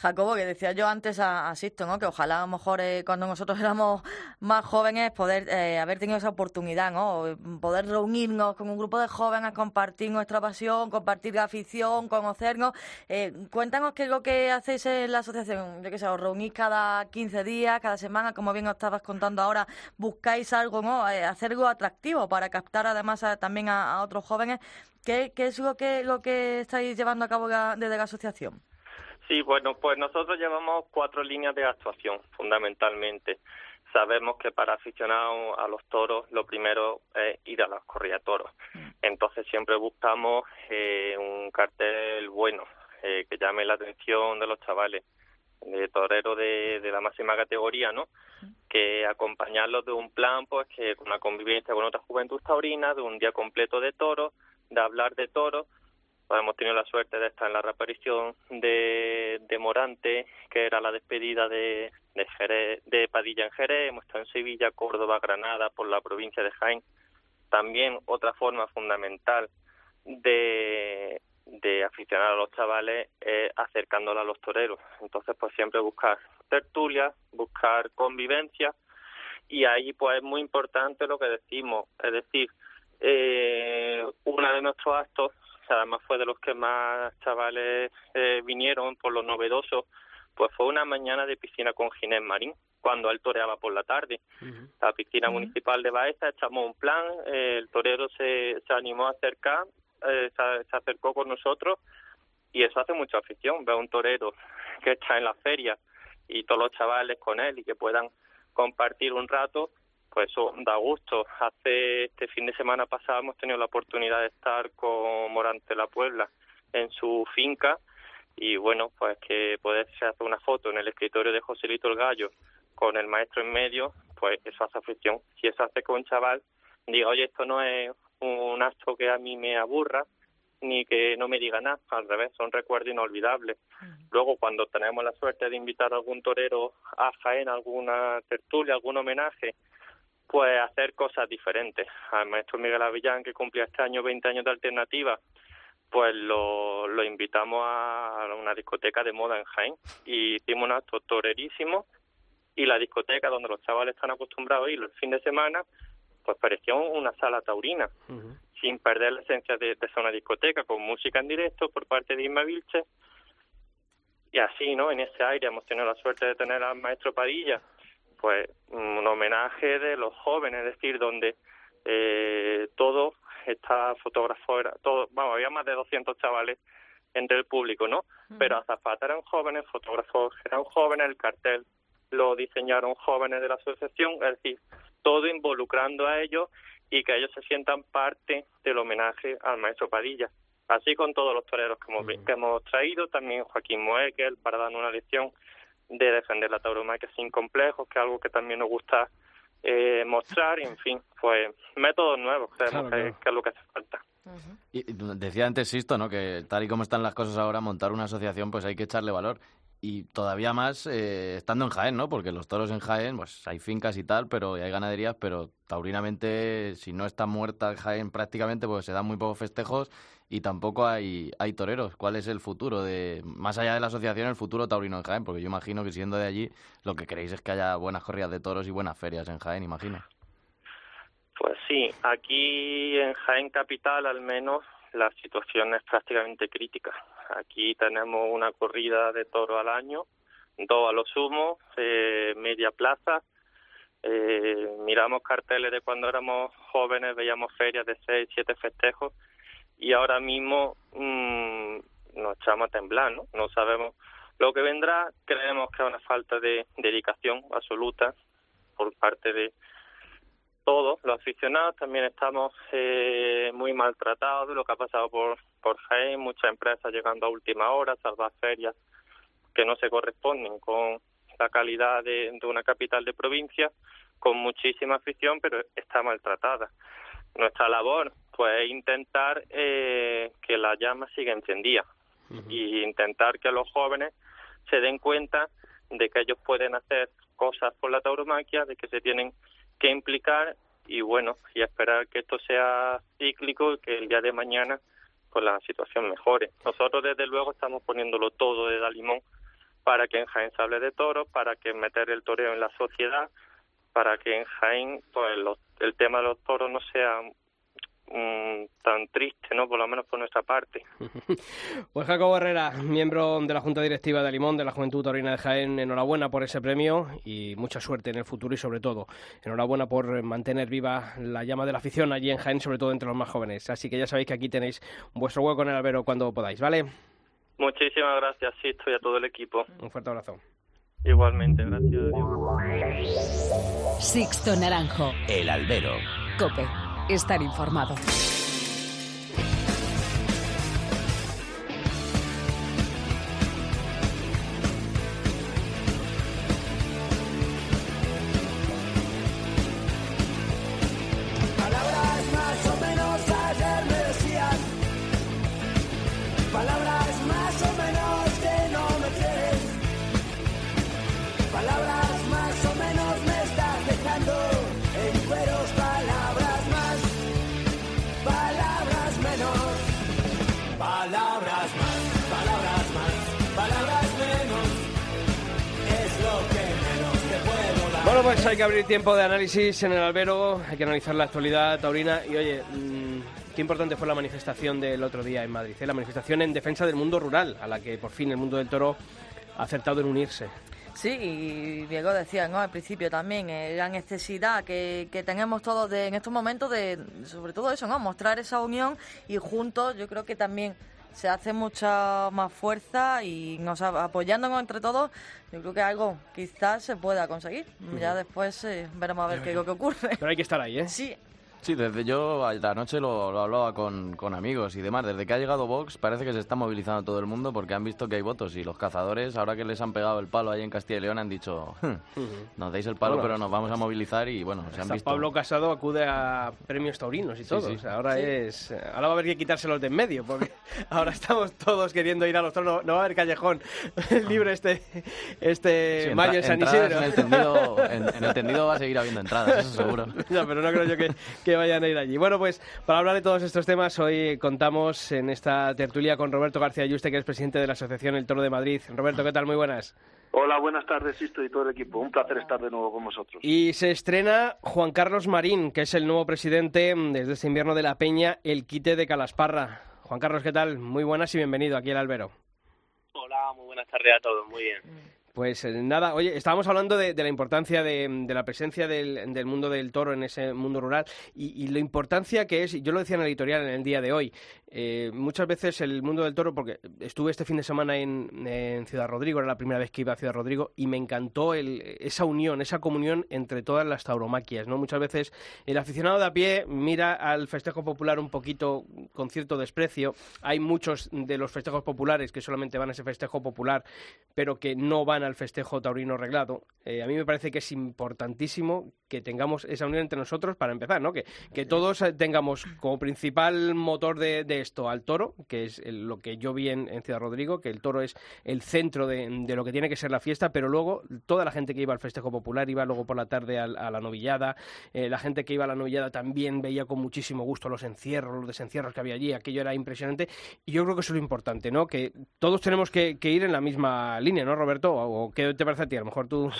Jacobo, que decía yo antes a, Sisto, ¿no? que ojalá a lo mejor eh, cuando nosotros [laughs] éramos más jóvenes poder eh, haber tenido esa oportunidad, ¿no? poder reunirnos con un grupo de jóvenes, compartir nuestra pasión, compartir la afición, conocernos. Eh, cuéntanos qué es lo que hacéis en la asociación. Yo qué sé, os reunís cada 15 días, cada semana, como bien os estabas contando ahora, buscáis algo, ¿no? hacer algo atractivo para captar además también a, otros jóvenes. ¿Qué, ¿Qué, es lo que, lo que estáis llevando a cabo desde la asociación? Sí, bueno, pues nosotros llevamos cuatro líneas de actuación, fundamentalmente. Sabemos que para aficionados a los toros, lo primero es ir a las corridas toros. Mm. Entonces siempre buscamos eh, un cartel bueno, eh, que llame la atención de los chavales, de torero de, de la máxima categoría, ¿no? Que acompañarlos de un plan, pues que con una convivencia con otra juventud taurina, de un día completo de toros, de hablar de toros, pues hemos tenido la suerte de estar en la reaparición de, Morante, que era la despedida de, Jerez, de Padilla en Jerez, hemos estado en Sevilla, Córdoba, Granada, por la provincia de Jaén. También otra forma fundamental de, aficionar a los chavales es acercándolos a los toreros. Entonces, pues siempre buscar tertulias, buscar convivencia y ahí pues es muy importante lo que decimos, es decir, eh, uno de nuestros actos, además fue de los que más chavales eh, vinieron por lo novedoso, pues fue una mañana de piscina con Ginés Marín, cuando él toreaba por la tarde. La piscina municipal de Baeza, echamos un plan, eh, el torero se, se animó a acercar, eh, se, se, acercó con nosotros y eso hace mucha afición, ver a un torero que está en la feria y todos los chavales con él y que puedan compartir un rato, pues eso da gusto. Hace este fin de semana pasado hemos tenido la oportunidad de estar con Morante La Puebla en su finca y bueno, pues que poderse hacer una foto en el escritorio de Joselito el Gallo con el maestro en medio, pues eso hace afición. Si eso hace que un chaval diga, oye, esto no es un acto que a mí me aburra, ni que no me diga nada, al revés, son recuerdos inolvidables. Luego, cuando tenemos la suerte de invitar a algún torero a Jaén, alguna tertulia, algún homenaje, pues hacer cosas diferentes. Al maestro Miguel Avillán, que cumplía este año 20 años de alternativa, pues lo, lo invitamos a una discoteca de moda en Jaén y hicimos un acto torerísimo y la discoteca donde los chavales están acostumbrados a ir el fin de semana, pues parecía una sala taurina, uh -huh. sin perder la esencia de, de ser una discoteca, con música en directo por parte de Isma Vilche. Y así, ¿no? En ese aire hemos tenido la suerte de tener al maestro Padilla, pues un homenaje de los jóvenes, es decir, donde eh, todo está fotógrafo, todo, vamos, había más de 200 chavales entre el público, ¿no? Uh -huh. Pero Azafata eran jóvenes, fotógrafos eran jóvenes, el cartel lo diseñaron jóvenes de la asociación, es decir, todo involucrando a ellos y que ellos se sientan parte del homenaje al maestro Padilla. Así con todos los toreros que hemos, que hemos traído, también Joaquín Moekel, para darnos una lección de defender la tauromaquia sin complejos, que es algo que también nos gusta eh, mostrar, y en fin, pues métodos nuevos, claro, que, claro. que, es lo que hace falta. Uh -huh. Y decía antes Sisto, ¿no? Que tal y como están las cosas ahora, montar una asociación, pues hay que echarle valor y todavía más eh, estando en Jaén, ¿no? Porque los toros en Jaén, pues hay fincas y tal, pero y hay ganaderías, pero taurinamente, si no está muerta Jaén prácticamente, pues se dan muy pocos festejos y tampoco hay, hay toreros. ¿Cuál es el futuro de, más allá de la asociación, el futuro taurino en Jaén? Porque yo imagino que siendo de allí, lo que queréis es que haya buenas corridas de toros y buenas ferias en Jaén, imagino. Pues sí, aquí en Jaén Capital al menos la situación es prácticamente crítica. Aquí tenemos una corrida de toro al año, dos a lo sumo, eh, media plaza. Eh, miramos carteles de cuando éramos jóvenes, veíamos ferias de seis, siete festejos y ahora mismo mmm, nos echamos a temblar, ¿no? No sabemos lo que vendrá. Creemos que hay una falta de dedicación absoluta por parte de todos los aficionados también estamos eh, muy maltratados de lo que ha pasado por por Jaén, muchas empresas llegando a última hora, salvar ferias que no se corresponden con la calidad de, de una capital de provincia, con muchísima afición, pero está maltratada. Nuestra labor, pues, es intentar eh, que la llama siga encendida uh -huh. y intentar que los jóvenes se den cuenta de que ellos pueden hacer cosas por la tauromaquia, de que se tienen que implicar y bueno, y esperar que esto sea cíclico y que el día de mañana pues la situación mejore. Nosotros desde luego estamos poniéndolo todo de Dalimón para que en Jaén se hable de toros, para que meter el toreo en la sociedad, para que en Jaén pues los, el tema de los toros no sea mmm, tan triste, ¿no? Por lo menos por nuestra parte. [laughs] pues Jacobo Herrera, miembro de la Junta Directiva de Limón, de la Juventud Taurina de Jaén, enhorabuena por ese premio y mucha suerte en el futuro y sobre todo, enhorabuena por mantener viva la llama de la afición allí en Jaén, sobre todo entre los más jóvenes. Así que ya sabéis que aquí tenéis vuestro hueco en el albero cuando podáis, ¿vale? Muchísimas gracias, Sisto, y a todo el equipo. Un fuerte abrazo. Igualmente, gracias. Sixto Naranjo. El albero. Cope estar informado. Pues hay que abrir tiempo de análisis en el albero, hay que analizar la actualidad taurina y oye, mmm, qué importante fue la manifestación del otro día en Madrid, ¿eh? la manifestación en defensa del mundo rural, a la que por fin el mundo del toro ha acertado en unirse. Sí, y Diego decía ¿no? al principio también, eh, la necesidad que, que tenemos todos de, en estos momentos de, sobre todo eso, ¿no? mostrar esa unión y juntos yo creo que también se hace mucha más fuerza y nos apoyándonos entre todos, yo creo que algo quizás se pueda conseguir. Ya después eh, veremos a ver qué es lo que ocurre. Pero hay que estar ahí, ¿eh? Sí, Sí, desde yo anoche lo, lo hablaba con, con, amigos y demás. Desde que ha llegado Vox parece que se está movilizando todo el mundo porque han visto que hay votos y los cazadores, ahora que les han pegado el palo ahí en Castilla y León, han dicho, hm, nos dais el palo pero nos vamos a movilizar y bueno, se han visto... Pablo Casado acude a premios taurinos y todo. Sí, sí. ahora es... Ahora va a haber que quitárselos de en medio porque [laughs] ahora estamos todos queriendo ir a los toros. No, va a haber callejón [laughs] libre este, este mayo en San Isidro. En el, tendido, en, en el tendido va a seguir habiendo entradas, eso seguro. [laughs] no, pero no creo yo que, que vayan a ir allí. Bueno, pues para hablar de todos estos temas, hoy contamos en esta tertulia con Roberto García Yuste, que es presidente de la Asociación El Toro de Madrid. Roberto, ¿qué tal? Muy buenas. Hola, buenas tardes, Sisto y todo el equipo. Un placer estar de nuevo con vosotros. Y se estrena Juan Carlos Marín, que es el nuevo presidente desde este invierno de la Peña, el quite de Calasparra. Juan Carlos, ¿qué tal? Muy buenas y bienvenido aquí al Albero. Hola, muy buenas tardes a todos, muy bien. Pues eh, nada, oye, estábamos hablando de, la importancia de, de, la presencia del, del, mundo del toro en ese mundo rural y, y, la importancia que es, yo lo decía en el editorial en el día de hoy, eh, muchas veces el mundo del toro, porque estuve este fin de semana en, en, Ciudad Rodrigo, era la primera vez que iba a Ciudad Rodrigo y me encantó el, esa unión, esa comunión entre todas las tauromaquias, ¿no? Muchas veces el aficionado de a pie mira al festejo popular un poquito con cierto desprecio, hay muchos de los festejos populares que solamente van a ese festejo popular, pero que no van al festejo taurino reglado. Eh, a mí me parece que es importantísimo que tengamos esa unión entre nosotros para empezar, ¿no? Que, que todos tengamos como principal motor de, de esto al toro, que es lo que yo vi en, Ciudad Rodrigo, que el toro es el centro de, lo que tiene que ser la fiesta, pero luego toda la gente que iba al festejo popular iba luego por la tarde a, a la novillada, eh, la gente que iba a la novillada también veía con muchísimo gusto los encierros, los desencierros que había allí, aquello era impresionante y yo creo que eso es lo importante, ¿no? Que todos tenemos que, que ir en la misma línea, ¿no, Roberto? ¿O qué te parece a ti? A lo mejor tú...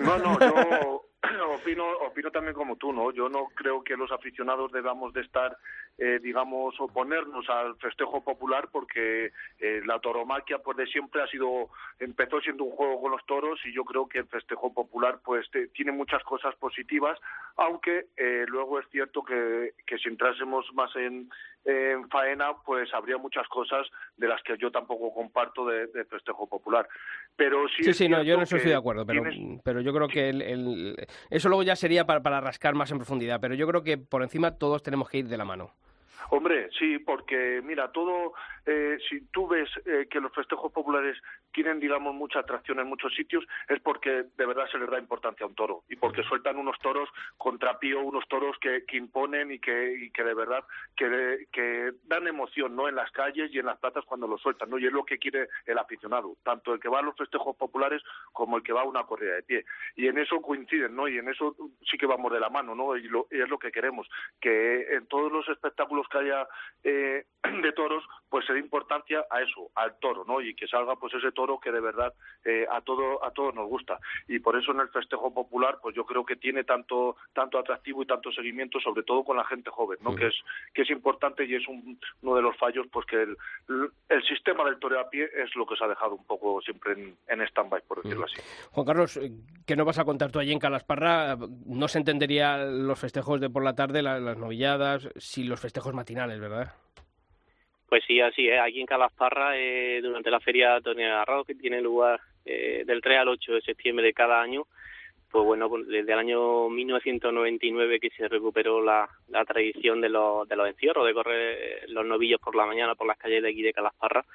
No, no, yo opino, opino también como tú, ¿no? Yo no creo que los aficionados debamos de estar, eh, digamos, oponernos al festejo popular porque eh, la toromaquia, pues de siempre ha sido, empezó siendo un juego con los toros y yo creo que el festejo popular, pues te, tiene muchas cosas positivas, aunque eh, luego es cierto que, que si entrásemos más en, en faena, pues habría muchas cosas de las que yo tampoco comparto de, de festejo popular. Pero sí, sí, sí no, yo no estoy de acuerdo, pero, tienes... pero yo creo que el, el, eso luego ya sería para, para rascar más en profundidad, pero yo creo que por encima todos tenemos que ir de la mano. Hombre, sí, porque mira, todo, eh, si tú ves eh, que los festejos populares tienen, digamos, mucha atracción en muchos sitios, es porque de verdad se les da importancia a un toro y porque sueltan unos toros contra pío, unos toros que, que imponen y que, y que de verdad que, que dan emoción, ¿no? En las calles y en las plazas cuando los sueltan, ¿no? Y es lo que quiere el aficionado, tanto el que va a los festejos populares como el que va a una corrida de pie. Y en eso coinciden, ¿no? Y en eso sí que vamos de la mano, ¿no? Y, lo, y es lo que queremos, que en todos los espectáculos que haya eh, [clears throat] de toros, pues se dé importancia a eso, al toro, ¿no? Y que salga pues ese toro que de verdad eh, a todo a todos nos gusta. Y por eso en el festejo popular, pues yo creo que tiene tanto tanto atractivo y tanto seguimiento, sobre todo con la gente joven, ¿no? -huh. Que es que es importante y es un, uno de los fallos, pues que el, el sistema del toreo a pie es lo que se ha dejado un poco siempre en, en stand-by, por decirlo -huh. así. Juan Carlos, ¿qué no vas a contar tú allí en Calasparra? No se entendería los festejos de por la tarde, las, las novilladas, si los festejos matinales, ¿verdad? Pues sí, así es. Aquí en Calasparra, eh, durante la feria Tony Agarrado, que tiene lugar eh, del 3 al 8 de septiembre de cada año, pues bueno, desde el año 1999 que se recuperó la, la tradición de los, de los encierros, de correr los novillos por la mañana por las calles de aquí de Calasparra,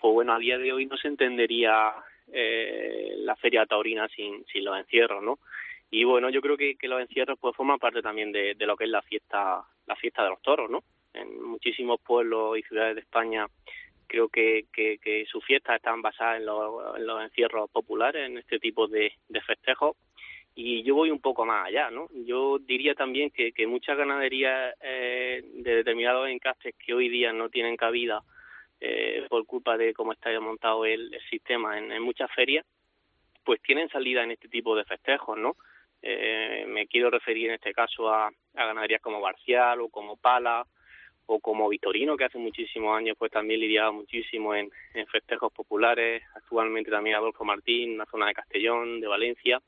pues bueno, a día de hoy no se entendería eh, la feria taurina sin, los encierros, ¿no? Y bueno, yo creo que, que los encierros pues forman parte también de, de lo que es la fiesta, la fiesta de los toros, ¿no? En muchísimos pueblos y ciudades de España creo que, que, sus fiestas están basadas en los, en los encierros populares, en este tipo de, de festejos. Y yo voy un poco más allá, ¿no? Yo diría también que, que muchas ganaderías eh, de determinados encastes que hoy día no tienen cabida eh, por culpa de cómo está montado el, sistema en, en muchas ferias, pues tienen salida en este tipo de festejos, ¿no? Eh, me quiero referir en este caso a, a ganaderías como Barcial o como Pala o como Vitorino, que hace muchísimos años pues también lidiaba muchísimo en, en festejos populares, actualmente también Adolfo Martín, en la zona de Castellón, de Valencia.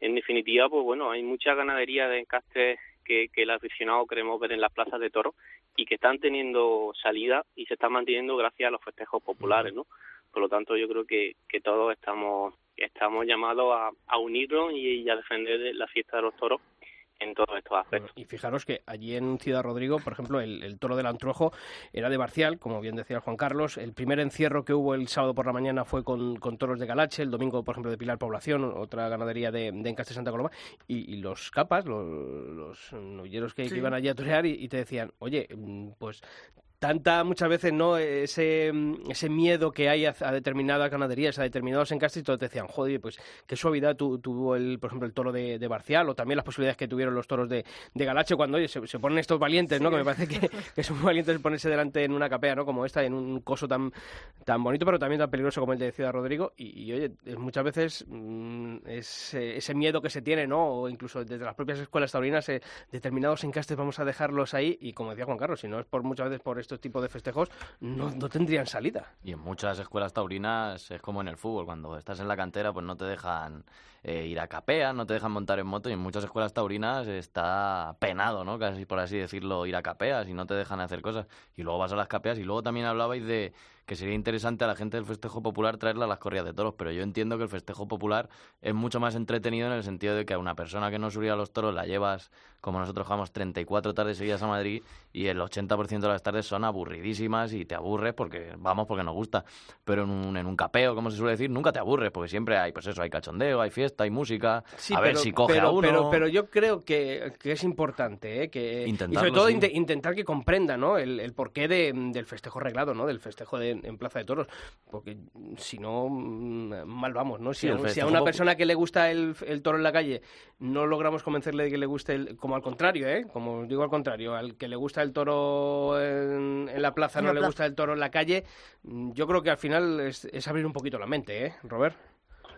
En definitiva, pues bueno, hay mucha ganadería de encastes que, que el aficionado queremos ver en las plazas de toros y que están teniendo salida y se están manteniendo gracias a los festejos populares, ¿no? Por lo tanto, yo creo que, que todos estamos estamos llamados a, a unirnos y, y a defender la fiesta de los toros en todos estos aspectos. Y fijaros que allí en Ciudad Rodrigo, por ejemplo, el, el toro del Antruojo era de Barcial, como bien decía Juan Carlos. El primer encierro que hubo el sábado por la mañana fue con, con toros de Galache, el domingo, por ejemplo, de Pilar Población, otra ganadería de, de Encaste Santa Coloma. Y, y los capas, los, los novilleros que, Sí. que iban allí a torear y, y te decían, oye, mm, pues tanta muchas veces no ese, mm, ese miedo que hay a, a determinadas ganaderías, a determinados encastes, y todos te decían, joder, pues qué suavidad tu- tuvo el, por ejemplo, el toro de, de Barcial, o también las posibilidades que tuvieron los toros de, de Galache cuando oye, se, se ponen estos valientes, ¿no? Que me parece que, que son valientes ponerse delante en una capea, ¿no? Como esta, en un coso tan, tan bonito, pero también tan peligroso como el de Ciudad Rodrigo. Y, y, oye, muchas veces mm, es, ese miedo que se tiene, ¿no? O incluso desde las propias escuelas taurinas, eh, determinados encastes vamos a dejarlos ahí. Y como decía Juan Carlos, si no es por muchas veces por estos tipos de festejos, no, no tendrían salida. Y en muchas escuelas taurinas es como en el fútbol, cuando estás en la cantera pues no te dejan eh, ir a capea, no te dejan montar en moto y en muchas escuelas taurinas está penado, ¿no? Casi por así decirlo, ir a capeas y no te dejan hacer cosas. Y luego vas a las capeas y luego también hablabais de que sería interesante a la gente del festejo popular traerla a las corridas de toros, pero yo entiendo que el festejo popular es mucho más entretenido en el sentido de que a una persona que no subía a los toros la llevas, como nosotros jugamos 34 tardes seguidas a Madrid y el 80% de las tardes son aburridísimas y te aburres porque vamos porque nos gusta, pero en un, en un capeo, como se suele decir, nunca te aburres porque siempre hay, pues eso, hay cachondeo, hay fiesta, hay música, Sí, a ver si coge pero, a uno. Pero, pero yo creo que, que es importante, ¿eh? que, y sobre todo sí. intentar que comprenda ¿no? el, el porqué de, del festejo reglado, ¿no? del festejo de- en Plaza de Toros, porque mm, si no, mm, mal vamos, ¿no? Si, Sí, a- si a festejo una persona que le gusta el, el toro en la calle no logramos convencerle de que le guste, el, como al contrario, ¿eh? como digo al contrario, al que le gusta el toro en, en la plaza En no la le plaza. gusta el toro en la calle, mm, yo creo que al final es, es abrir un poquito la mente, ¿eh, Robert?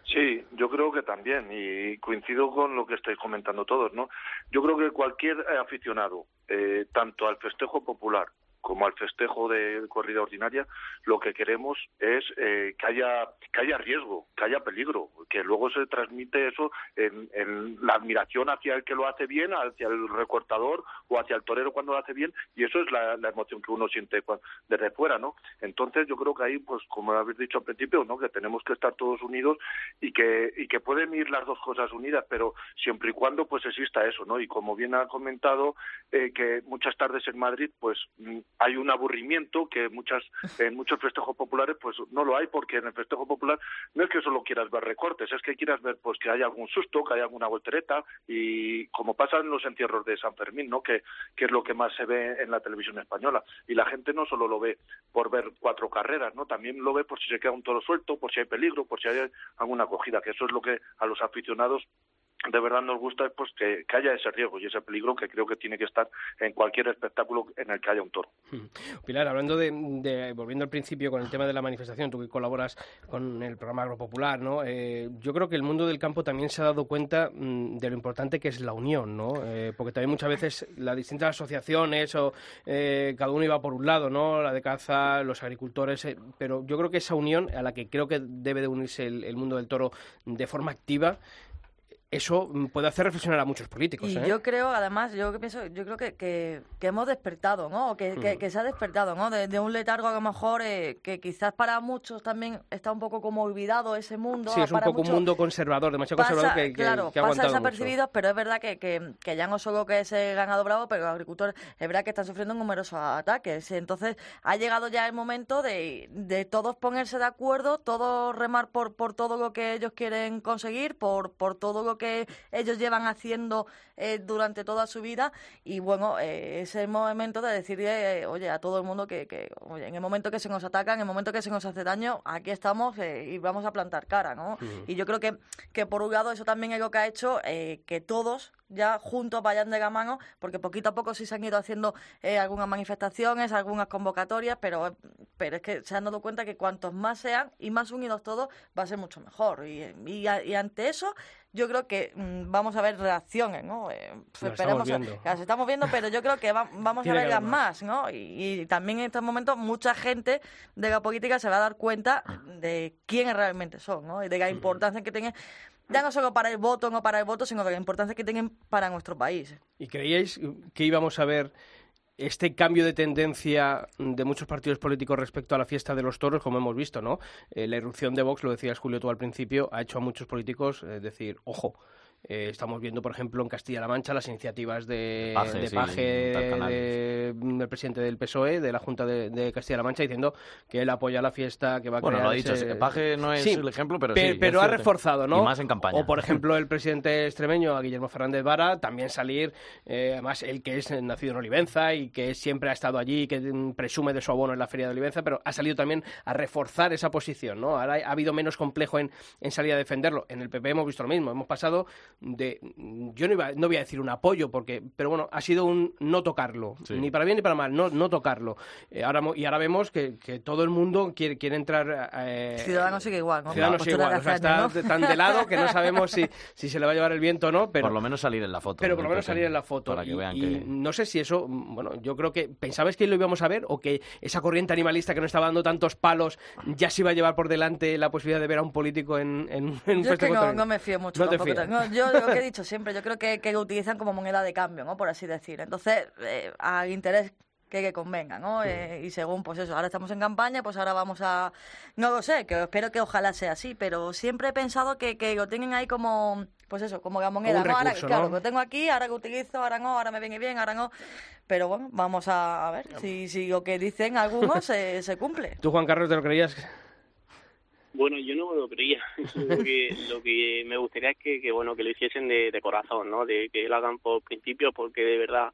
Sí, yo creo que también, y coincido con lo que estáis comentando todos, ¿no? Yo creo que cualquier aficionado, eh, tanto al festejo popular como al festejo de corrida ordinaria, lo que queremos es eh, que haya que haya riesgo, que haya peligro, que luego se transmite eso en, la admiración hacia el que lo hace bien, hacia el recortador o hacia el torero cuando lo hace bien, y eso es la, emoción que uno siente cua- desde fuera, ¿no? Entonces yo creo que ahí, pues como habéis dicho al principio, ¿no? Que tenemos que estar todos unidos y que y que pueden ir las dos cosas unidas, pero siempre y cuando pues exista eso, ¿no? Y como bien ha comentado eh, que muchas tardes en Madrid pues mm, hay un aburrimiento que muchas en muchos festejos populares pues no lo hay porque en el festejo popular no es que solo quieras ver recortes, es que quieras ver pues que haya algún susto, que haya alguna voltereta y como pasa en los entierros de San Fermín, ¿no? Que que es lo que más se ve en la televisión española y la gente no solo lo ve por ver cuatro carreras, ¿no? También lo ve por si se queda un toro suelto, por si hay peligro, por si hay alguna acogida, que eso es lo que a los aficionados de verdad nos gusta es pues que, que haya ese riesgo y ese peligro que creo que tiene que estar en cualquier espectáculo en el que haya un toro. Pilar, hablando de, de- volviendo al principio con el tema de la manifestación, tú que colaboras con el programa Agropopular, ¿no? Eh, yo creo que el mundo del campo también se ha dado cuenta mm, de lo importante que es la unión, ¿no? Eh, porque también muchas veces las distintas asociaciones o eh, cada uno iba por un lado, ¿no? La de caza, los agricultores, eh, pero yo creo que esa unión a la que creo que debe de unirse el, el mundo del toro de forma activa, eso mm, puede hacer reflexionar a muchos políticos, Y ¿eh? yo creo, además, yo que pienso, yo creo que, que, que hemos despertado, ¿no? Que, que, Mm. que se ha despertado, ¿no? De, de un letargo a lo mejor eh, que quizás para muchos también está un poco como olvidado ese mundo. Sí, es un poco un mundo conservador, demasiado pasa, conservador que, que, claro, que ha pasa mucho. desapercibidos, pero es verdad que, que, que ya no solo que es el ganado bravo, pero los agricultores es verdad que están sufriendo numerosos ataques. Entonces ha llegado ya el momento de, de todos ponerse de acuerdo, todos remar por, por todo lo que ellos quieren conseguir, por, por todo lo que ellos llevan haciendo eh, durante toda su vida y bueno, eh, es el momento de decirle, oye, a todo el mundo que, que, oye, en el momento que se nos atacan, en el momento que se nos hace daño, aquí estamos eh, y vamos a plantar cara, ¿no? Y yo creo que, que por un lado eso también es lo que ha hecho eh, que todos ya juntos vayan de la mano, porque poquito a poco sí se han ido haciendo eh, algunas manifestaciones, algunas convocatorias, pero, pero es que se han dado cuenta que cuantos más sean y más unidos todos, va a ser mucho mejor. Y, y, y ante eso, yo creo que mm, vamos a ver reacciones, ¿no? Eh, pues esperemos, estamos las estamos viendo, pero yo creo que va- vamos a verlas más, ¿no? Y, y también en estos momentos mucha gente de la política se va a dar cuenta de quiénes realmente son, ¿no? Y de la importancia que tienen, ya no solo para el voto, no para el voto, sino de la importancia que tienen para nuestro país. ¿Y creíais que íbamos a ver este cambio de tendencia de muchos partidos políticos respecto a la fiesta de los toros, como hemos visto, ¿no? Eh, la irrupción de Vox, lo decías Julio tú al principio, ha hecho a muchos políticos eh, decir, ojo, eh, estamos viendo, por ejemplo, en Castilla-La Mancha las iniciativas de Paje, de Paje, del presidente del PSOE, de la Junta de, de Castilla-La Mancha, diciendo que él apoya la fiesta, que va a Bueno, crear lo ha dicho, ese- Paje no es Sí, el ejemplo, pero pe- sí, pero ha reforzado, ¿no? Y más en campaña. O, por [laughs] ejemplo, el presidente extremeño, a Guillermo Fernández Vara, también salir, eh, además, él que es nacido en Olivenza y que siempre ha estado allí, que mm, presume de su abono en la Feria de Olivenza, pero ha salido también a reforzar esa posición, ¿no? Ahora ha habido menos complejo en, en salir a defenderlo. En el PP hemos visto lo mismo, hemos pasado de, yo no, iba, no voy a decir un apoyo, porque, pero bueno, ha sido un no tocarlo, Sí. ni para bien ni para mal, no, no tocarlo. Eh, ahora, mo- y ahora vemos que, que todo el mundo quiere, quiere entrar... eh, Ciudadanos sigue igual, ¿no? Ciudadanos sigue igual, o sea, está tan de lado que no [laughs] sabemos si, si se le va a llevar el viento o no, pero por lo menos salir en la foto. pero por lo menos salir en la foto. Para que vean y que... no sé si eso, mm, bueno, yo creo que pensabais que lo íbamos a ver o que esa corriente animalista que nos estaba dando tantos palos ya se iba a llevar por delante la posibilidad de ver a un político en, en, en un Yo es que no, me fío mucho No te. No, yo lo que he dicho siempre, yo creo que, que lo utilizan como moneda de cambio, ¿no? Por así decir. Entonces, eh, al interés que, que convenga, ¿no? Eh, y según, pues eso, ahora estamos en campaña, pues ahora vamos a... No lo sé, que espero que ojalá sea así, pero siempre he pensado que, que lo tienen ahí como, pues eso, como la moneda, ¿no? Ahora, recurso, claro, ¿no? lo tengo aquí, ahora que utilizo, ahora no, ahora me viene bien, ahora no. Pero bueno, vamos a, a ver si, si lo que dicen algunos se, se cumple. ¿Tú, Juan Carlos, te lo creías? Bueno, yo no me lo creía. [laughs] lo, que, lo que me gustaría es que, que, bueno, que lo hiciesen de, corazón, ¿no? De que lo hagan por principio, porque de verdad,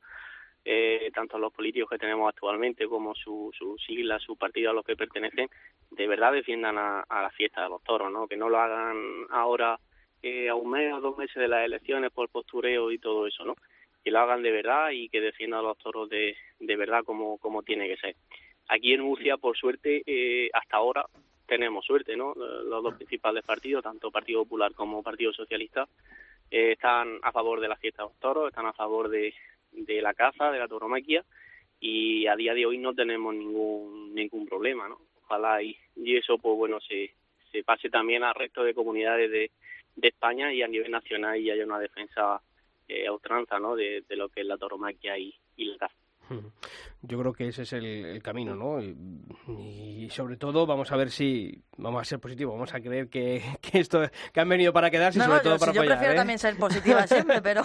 eh, tanto los políticos que tenemos actualmente como su, su sigla, su partido a los que pertenecen, de verdad defiendan a, a la fiesta de los toros, ¿no? Que no lo hagan ahora eh, a un mes o dos meses de las elecciones por postureo y todo eso, ¿no? Que lo hagan de verdad y que defiendan a los toros de, de verdad como, como tiene que ser. Aquí en Murcia, por suerte, eh, hasta ahora tenemos suerte, ¿no? Los dos principales partidos, tanto Partido Popular como Partido Socialista, eh, están a favor de la fiesta de los toros, están a favor de, de la caza, de la tauromaquia, y a día de hoy no tenemos ningún ningún problema, ¿no? Ojalá y, y eso, pues bueno, se, se pase también al resto de comunidades de, de España y a nivel nacional y haya una defensa eh, a ultranza, ¿no? De, de lo que es la tauromaquia y, y la caza. Yo creo que ese es el, el camino, ¿no? Y, y sobre todo vamos a ver si vamos a ser positivos, vamos a creer que, [laughs] que esto que han venido para quedarse y No, sobre no, todo yo, para si yo apoyar. prefiero ¿eh? también ser positiva [laughs] siempre, pero...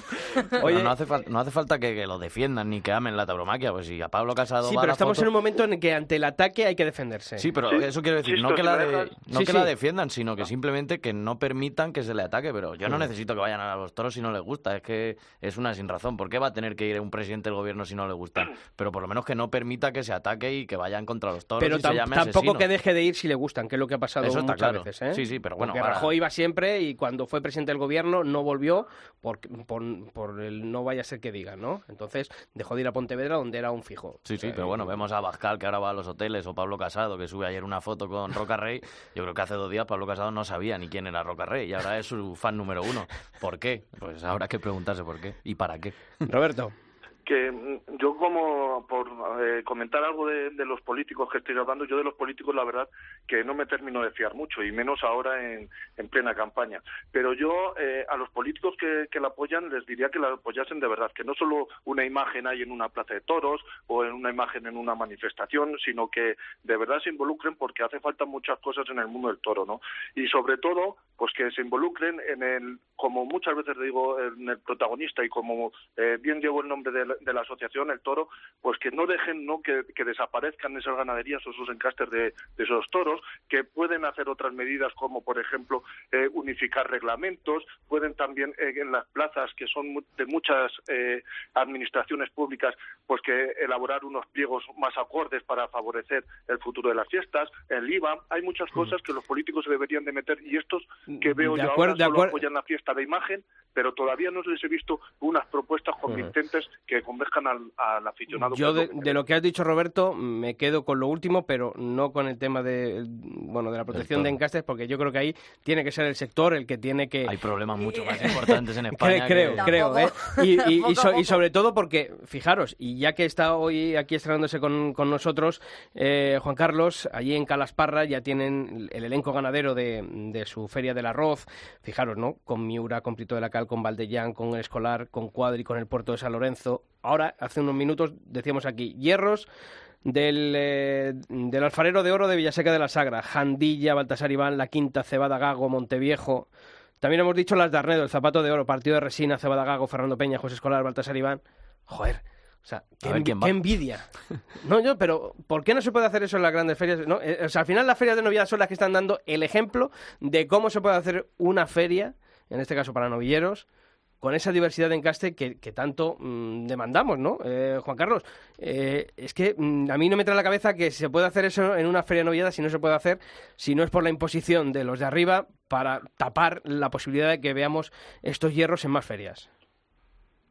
Bueno, Oye, no, hace fal- no hace falta que, que lo defiendan ni que amen la tauromaquia, pues si a Pablo Casado sí, va a pero la estamos foto- en un momento en el que ante el ataque hay que defenderse. Sí, pero Sí, eso quiero decir, no que, la, de- no Sí, que sí. la defiendan, sino que simplemente que no permitan que se le ataque. Pero yo no Mm. necesito que vayan a los toros si no les gusta, es que es una sin razón. ¿Por qué va a tener que ir un presidente del gobierno si no le gustan? Pero por lo menos que no permita que se ataque y que vayan contra los toros pero y se llame tampoco asesinos. que deje de ir si le gustan, que es lo que ha pasado Eso muchas claro. veces. ¿eh? Sí, sí, pero bueno, Porque ahora- Rajoy iba siempre y cuando fue presidente del gobierno no volvió por, por, por el no vaya a ser que digan, ¿no? Entonces dejó de ir a Pontevedra donde era un fijo. Sí, sí, O sea, pero bueno, vemos a Bascal que ahora va a los hoteles o Pablo Casado que sube ayer una foto con Roca Rey. [laughs] Yo creo que hace dos días Pablo Casado no sabía ni quién era Roca Rey y ahora es su fan número uno. ¿Por qué? Pues habrá que preguntarse por qué y para qué. Roberto. Que mm, yo como por eh, comentar algo de, los políticos que estoy hablando, yo de los políticos la verdad que no me termino de fiar mucho y menos ahora en, en plena campaña. Pero yo eh, a los políticos que, que la apoyan les diría que la apoyasen de verdad, que no solo una imagen hay en una plaza de toros o en una imagen en una manifestación, sino que de verdad se involucren porque hace falta muchas cosas en el mundo del toro, ¿no? Y sobre todo, pues que se involucren en el, como muchas veces digo, en el protagonista y como eh, bien llevo el nombre de la, de la asociación, el toro, pues que no dejen no que, que desaparezcan esas ganaderías o esos encastes de, de esos toros, que pueden hacer otras medidas como, por ejemplo, eh, unificar reglamentos, pueden también eh, en las plazas que son de muchas eh, administraciones públicas, pues que elaborar unos pliegos más acordes para favorecer el futuro de las fiestas, el IVA, hay muchas cosas que los políticos se deberían de meter y estos que veo De yo acuerdo- ahora solo apoyan la fiesta de imagen pero todavía no les he visto unas propuestas convincentes que convenzcan al, al aficionado. Yo de, es lo que de lo que has dicho, Roberto, me quedo con lo último, pero no con el tema de, bueno, de la protección de encastes, porque yo creo que ahí tiene que ser el sector el que tiene que... Hay problemas mucho más [laughs] importantes en España. creo, que- creo, ¿eh? Y, y- [laughs] so- sobre todo porque, fijaros, y ya que está hoy aquí estrenándose con, con nosotros, eh, Juan Carlos, allí en Calasparra ya tienen el elenco ganadero de, de su Feria del Arroz, fijaros, ¿no? Con Miura, con Prito de la Cal, con Valdellán, con el Escolar, con Cuadri, con el Puerto de San Lorenzo. Ahora, hace unos minutos, decíamos aquí, hierros del, eh, del alfarero de oro de Villaseca de la Sagra, Jandilla, Baltasar Iván, La Quinta, Cebada Gago, Monteviejo. También hemos dicho las de Arnedo, el zapato de oro, partido de resina, Cebada Gago, Fernando Peña, José Escolar, Baltasar Iván. Joder, o sea, qué, envidia. No, yo, pero ¿por qué no se puede hacer eso en las grandes ferias? No, eh, o sea, al final las ferias de novedad son las que están dando el ejemplo de cómo se puede hacer una feria, en este caso para novilleros, con esa diversidad de encaste que, tanto mm, demandamos, ¿no? Eh, Juan Carlos, eh, es que mm, a mí no me trae la cabeza que se puede hacer eso en una feria novillada si no se puede hacer, si no es por la imposición de los de arriba para tapar la posibilidad de que veamos estos hierros en más ferias.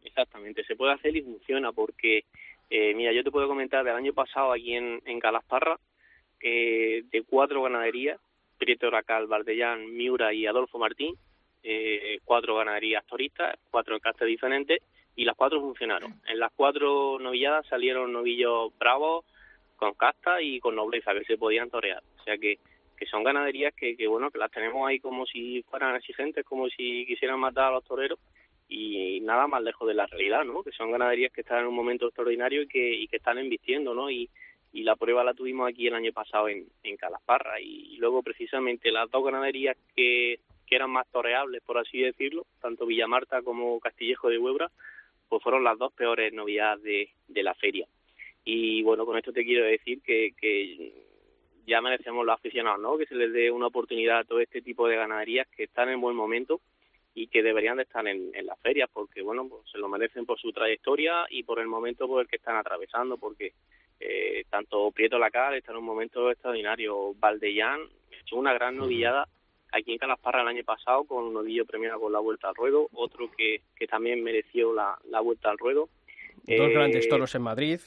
Exactamente, se puede hacer y funciona porque, eh, mira, yo te puedo comentar del año pasado aquí en, en Calasparra, eh, de cuatro ganaderías, Prieto Racal, Valdellán, Miura y Adolfo Martín, eh, cuatro ganaderías toristas, cuatro encastes diferentes y las cuatro funcionaron. En las cuatro novilladas salieron novillos bravos, con casta y con nobleza, que se podían torear. O sea que, que son ganaderías que, que, bueno, que las tenemos ahí como si fueran exigentes, como si quisieran matar a los toreros y nada más lejos de la realidad, ¿no? Que son ganaderías que están en un momento extraordinario y que, y que están embistiendo, ¿no? Y, y la prueba la tuvimos aquí el año pasado en, en Calasparra y, luego precisamente las dos ganaderías que, que eran más toreables, por así decirlo, tanto Villamarta como Castillejo de Huebra, pues fueron las dos peores novedades de, de la feria. Y bueno, con esto te quiero decir que, que ya merecemos los aficionados, ¿no? Que se les dé una oportunidad a todo este tipo de ganaderías que están en buen momento y que deberían de estar en, en las ferias porque bueno pues se lo merecen por su trayectoria y por el momento por el que están atravesando porque eh, tanto Prieto Lacal está en un momento extraordinario Valdellán echó una gran novillada aquí en Calasparra el año pasado con un novillo premiado con la vuelta al ruedo otro que, que también mereció la, la vuelta al ruedo Dos Eh, grandes toros en Madrid.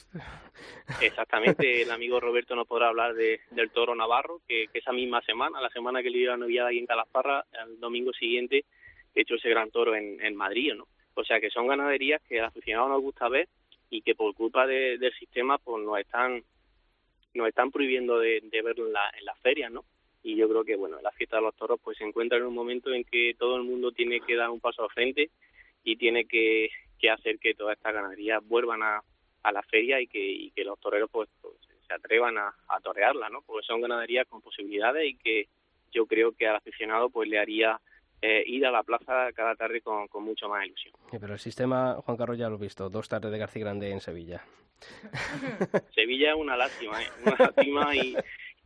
Exactamente, el amigo Roberto nos podrá hablar de, del toro Navarro, que, que esa misma semana, la semana que le dio la novillada aquí en Calasparra, el domingo siguiente hecho ese gran toro en, en Madrid, ¿no? O sea que son ganaderías que al aficionado nos gusta ver y que por culpa de- del sistema pues nos están nos están prohibiendo de, de verlo en, la, en las ferias, ¿no? Y yo creo que, bueno, la fiesta de los toros pues se encuentra en un momento en que todo el mundo tiene que dar un paso al frente y tiene que, que hacer que todas estas ganaderías vuelvan a, a la feria y que, y que los toreros pues, pues, se atrevan a, a torearla, ¿no? Porque son ganaderías con posibilidades y que yo creo que al aficionado pues le haría eh, ir a la plaza cada tarde con, con mucho más ilusión. Sí, Pero el sistema, Juan Carlos ya lo he visto, dos tardes de García Grande en Sevilla. [laughs] Sevilla es una lástima, ¿eh? una lástima y,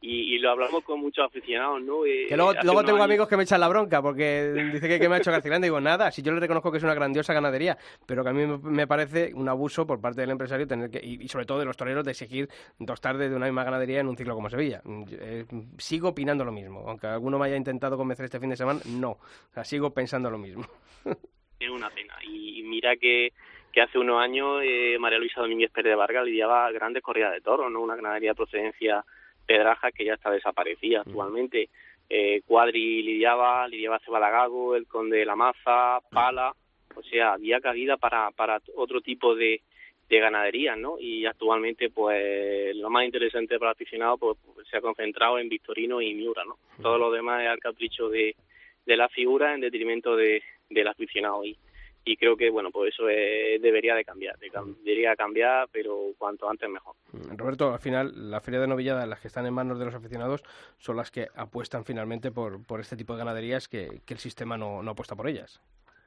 y, y lo hablamos con muchos aficionados, ¿no? Eh, Que luego, tengo años- amigos que me echan la bronca porque [laughs] dice que, que me ha hecho García Grande. Digo, nada, si yo le reconozco que es una grandiosa ganadería, pero que a mí me, parece un abuso por parte del empresario tener que, y, y sobre todo de los toreros, de exigir dos tardes de una misma ganadería en un ciclo como Sevilla. Yo, eh, sigo opinando lo mismo, aunque alguno me haya intentado convencer este fin de semana, no. O sea, sigo pensando lo mismo. [laughs] es una pena. Y mira que, que hace unos años eh, María Luisa Domínguez Pérez de Vargas lidiaba grandes corridas de toros, ¿no? Una ganadería de procedencia pedraja que ya está desaparecida actualmente. Eh, Cuadri lidiaba, lidiaba Cebalagago, el Conde de la Maza, Pala, o sea, había cabida para, para otro tipo de, de ganaderías, ¿no? Y actualmente, pues, lo más interesante para el aficionado, pues, se ha concentrado en Victorino y Miura, ¿no? Todo lo demás es al capricho de, de la figura en detrimento de, del aficionado y, y creo que bueno pues eso eh, debería de cambiar de debería cambiar pero cuanto antes mejor Roberto, al final, la feria de novillada, las que están en manos de los aficionados, son las que apuestan finalmente por, por este tipo de ganaderías que, que el sistema no, no apuesta por ellas.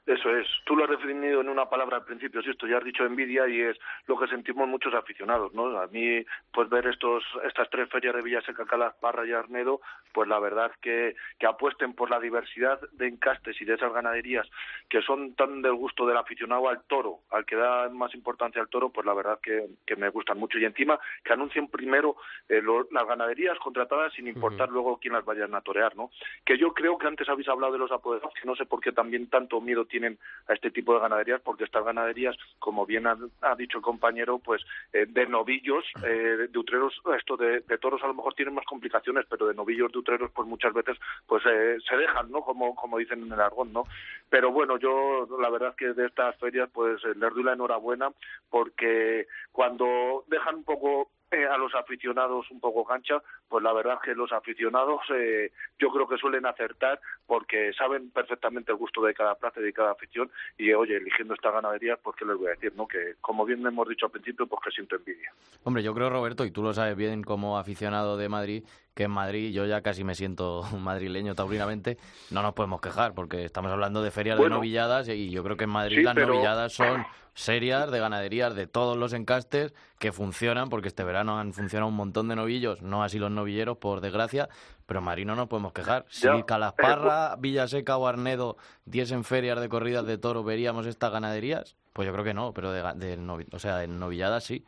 Eso es. Tú lo has definido en una palabra al principio, esto ya has dicho envidia y es lo que sentimos muchos aficionados, ¿no? A mí, pues ver estos estas tres ferias de Villaseca, Calasparra y Arnedo, pues la verdad que, que apuesten por la diversidad de encastes y de esas ganaderías que son tan del gusto del aficionado al toro, al que da más importancia al toro, pues la verdad que, que me gustan mucho. Y encima que anuncien primero eh, lo- las ganaderías contratadas sin importar luego quién las vayan a torear, ¿no? Que yo creo que antes habéis hablado de los apoderados, que no sé por qué también tanto miedo tienen a este tipo de ganaderías, porque estas ganaderías, como bien ha, dicho el compañero, pues eh, de novillos, eh, de utreros, esto de, toros a lo mejor tienen más complicaciones, pero de novillos de utreros, pues muchas veces pues eh, se dejan, ¿no? Como, como dicen en el argón, ¿no? Pero bueno, yo la verdad es que de estas ferias, pues les doy la enhorabuena, porque cuando dejan un poco eh, a los aficionados un poco cancha, pues la verdad es que los aficionados eh, yo creo que suelen acertar porque saben perfectamente el gusto de cada plaza y de cada afición y oye, eligiendo esta ganadería, pues qué les voy a decir, ¿no? Que como bien hemos dicho al principio, pues que siento envidia. Hombre, yo creo, Roberto, y tú lo sabes bien como aficionado de Madrid, que en Madrid yo ya casi me siento [laughs] madrileño taurinamente, no nos podemos quejar porque estamos hablando de ferias de novilladas y yo creo que en Madrid las novilladas son serias de ganaderías de todos los encastes que funcionan porque este verano han funcionado un montón de novillos, no así los novilleros por desgracia, pero en Madrid no nos podemos quejar. Si Calasparra, Villaseca o Arnedo diesen ferias de corridas de toro, ¿veríamos estas ganaderías? Pues yo creo que no, pero de, de o sea, en novilladas sí.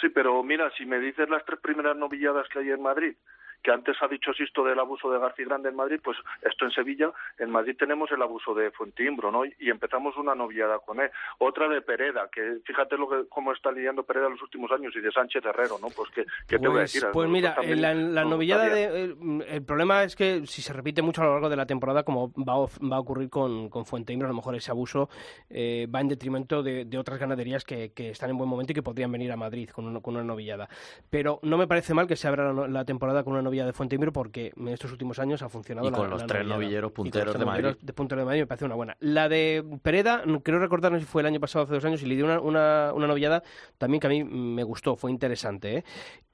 Sí, pero mira, si me dices las tres primeras novilladas que hay en Madrid, que antes ha dicho Sisto del abuso de García Grande en Madrid, pues esto en Sevilla, en Madrid tenemos el abuso de Fuentimbro, ¿no? Y empezamos una noviada con él. Otra de Pereda, que fíjate lo que cómo está lidiando Pereda en los últimos años, y de Sánchez Herrero, ¿no? Pues que, te voy a pues, decir. Pues mira, la, novillada, de, el, problema es que si se repite mucho a lo largo de la temporada, como va, va a ocurrir con, con Fuentimbro, a lo mejor ese abuso eh, va en detrimento de, otras ganaderías que, están en buen momento y que podrían venir a Madrid con, con una novillada. Pero no me parece mal que se abra la, temporada con una novillada de Fuentimbro porque en estos últimos años ha funcionado. Y con los tres novilleros punteros de Madrid. De punteros de Madrid me parece una buena. La de Pereda, creo recordar, no sé si fue el año pasado, hace dos años, y le dio una, una, una novillada también que a mí me gustó, fue interesante. ¿eh?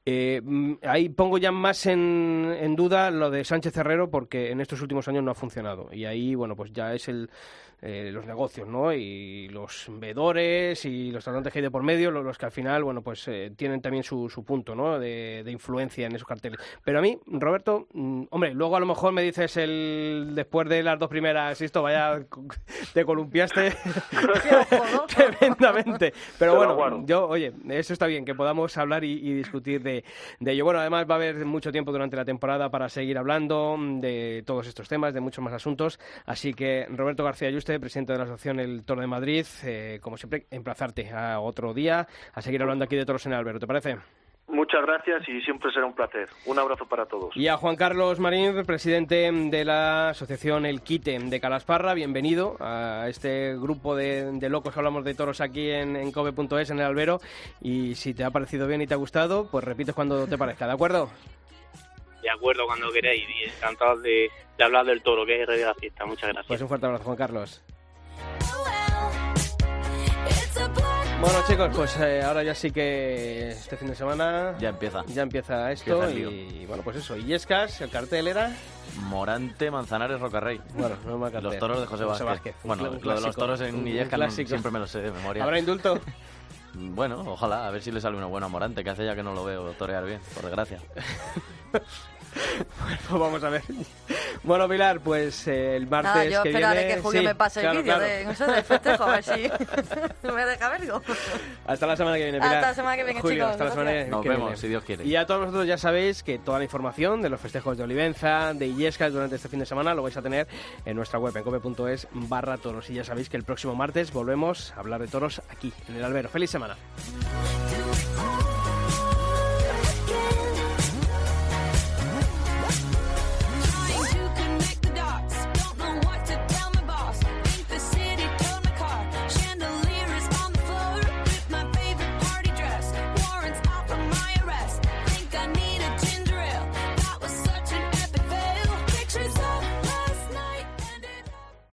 Eh, mm, ahí pongo ya más en, en, duda lo de Sánchez Herrero porque en estos últimos años no ha funcionado. Y ahí, bueno, pues ya es el, eh, los negocios, ¿no? Y los veedores y los tratantes que hay de por medio, los, que al final, bueno, pues eh, tienen también su, su punto, ¿no? De, influencia en esos carteles. Pero a mí, Roberto, mm, hombre, luego a lo mejor me dices el después de las dos primeras, esto, vaya, [laughs] te columpiaste [laughs] [laughs] tremendamente. Pero bueno, yo, oye, eso está bien, que podamos hablar y, y discutir de de, ello. Bueno, además va a haber mucho tiempo durante la temporada para seguir hablando de todos estos temas, de muchos más asuntos. Así que Roberto García Yuste, presidente de la Asociación El Toro de Madrid, eh, como siempre, emplazarte a otro día a seguir hablando aquí de toros en el Albero. ¿Te parece? Muchas gracias y siempre será un placer. Un abrazo para todos. Y a Juan Carlos Marín, presidente de la asociación El Quite de Calasparra, bienvenido a este grupo de, locos que hablamos de toros aquí en, en Cobe.es, en el Albero. Y si te ha parecido bien y te ha gustado, pues repites cuando te parezca, ¿de acuerdo? De acuerdo, cuando queráis. Y encantado de, de hablar del toro, que es el rey de la fiesta. Muchas gracias. Pues un fuerte abrazo, Juan Carlos. Bueno chicos, pues eh, ahora ya sí que este fin de semana ya empieza. Ya empieza esto y bueno, pues eso. Y Escas, el cartel era Morante, Manzanares, Rocarrey. Bueno, no me Los toros de José, Vázquez. Bueno, lo de los toros en Illescas siempre me lo sé de memoria. ¿Habrá indulto? [laughs] Bueno, ojalá, a ver si le sale una buena Morante, que hace ya que no lo veo torear bien, por desgracia. [laughs] [laughs] Bueno, vamos a ver. Bueno, Pilar, pues eh, el martes Nada, yo que esperaré viene... que Julio me pase el vídeo de, no sé, de festejo, a ver si [laughs] me deja verlo. Hasta la semana que viene, Pilar. Hasta la semana que viene, Julio, chicos. Hasta la semana Nos que vemos, viene. si Dios quiere. Y a todos vosotros ya sabéis que toda la información de los festejos de Olivenza, de Illescas durante este fin de semana lo vais a tener en nuestra web, en cope.es barra toros. Y ya sabéis que el próximo martes volvemos a hablar de toros aquí, en el albero. ¡Feliz semana!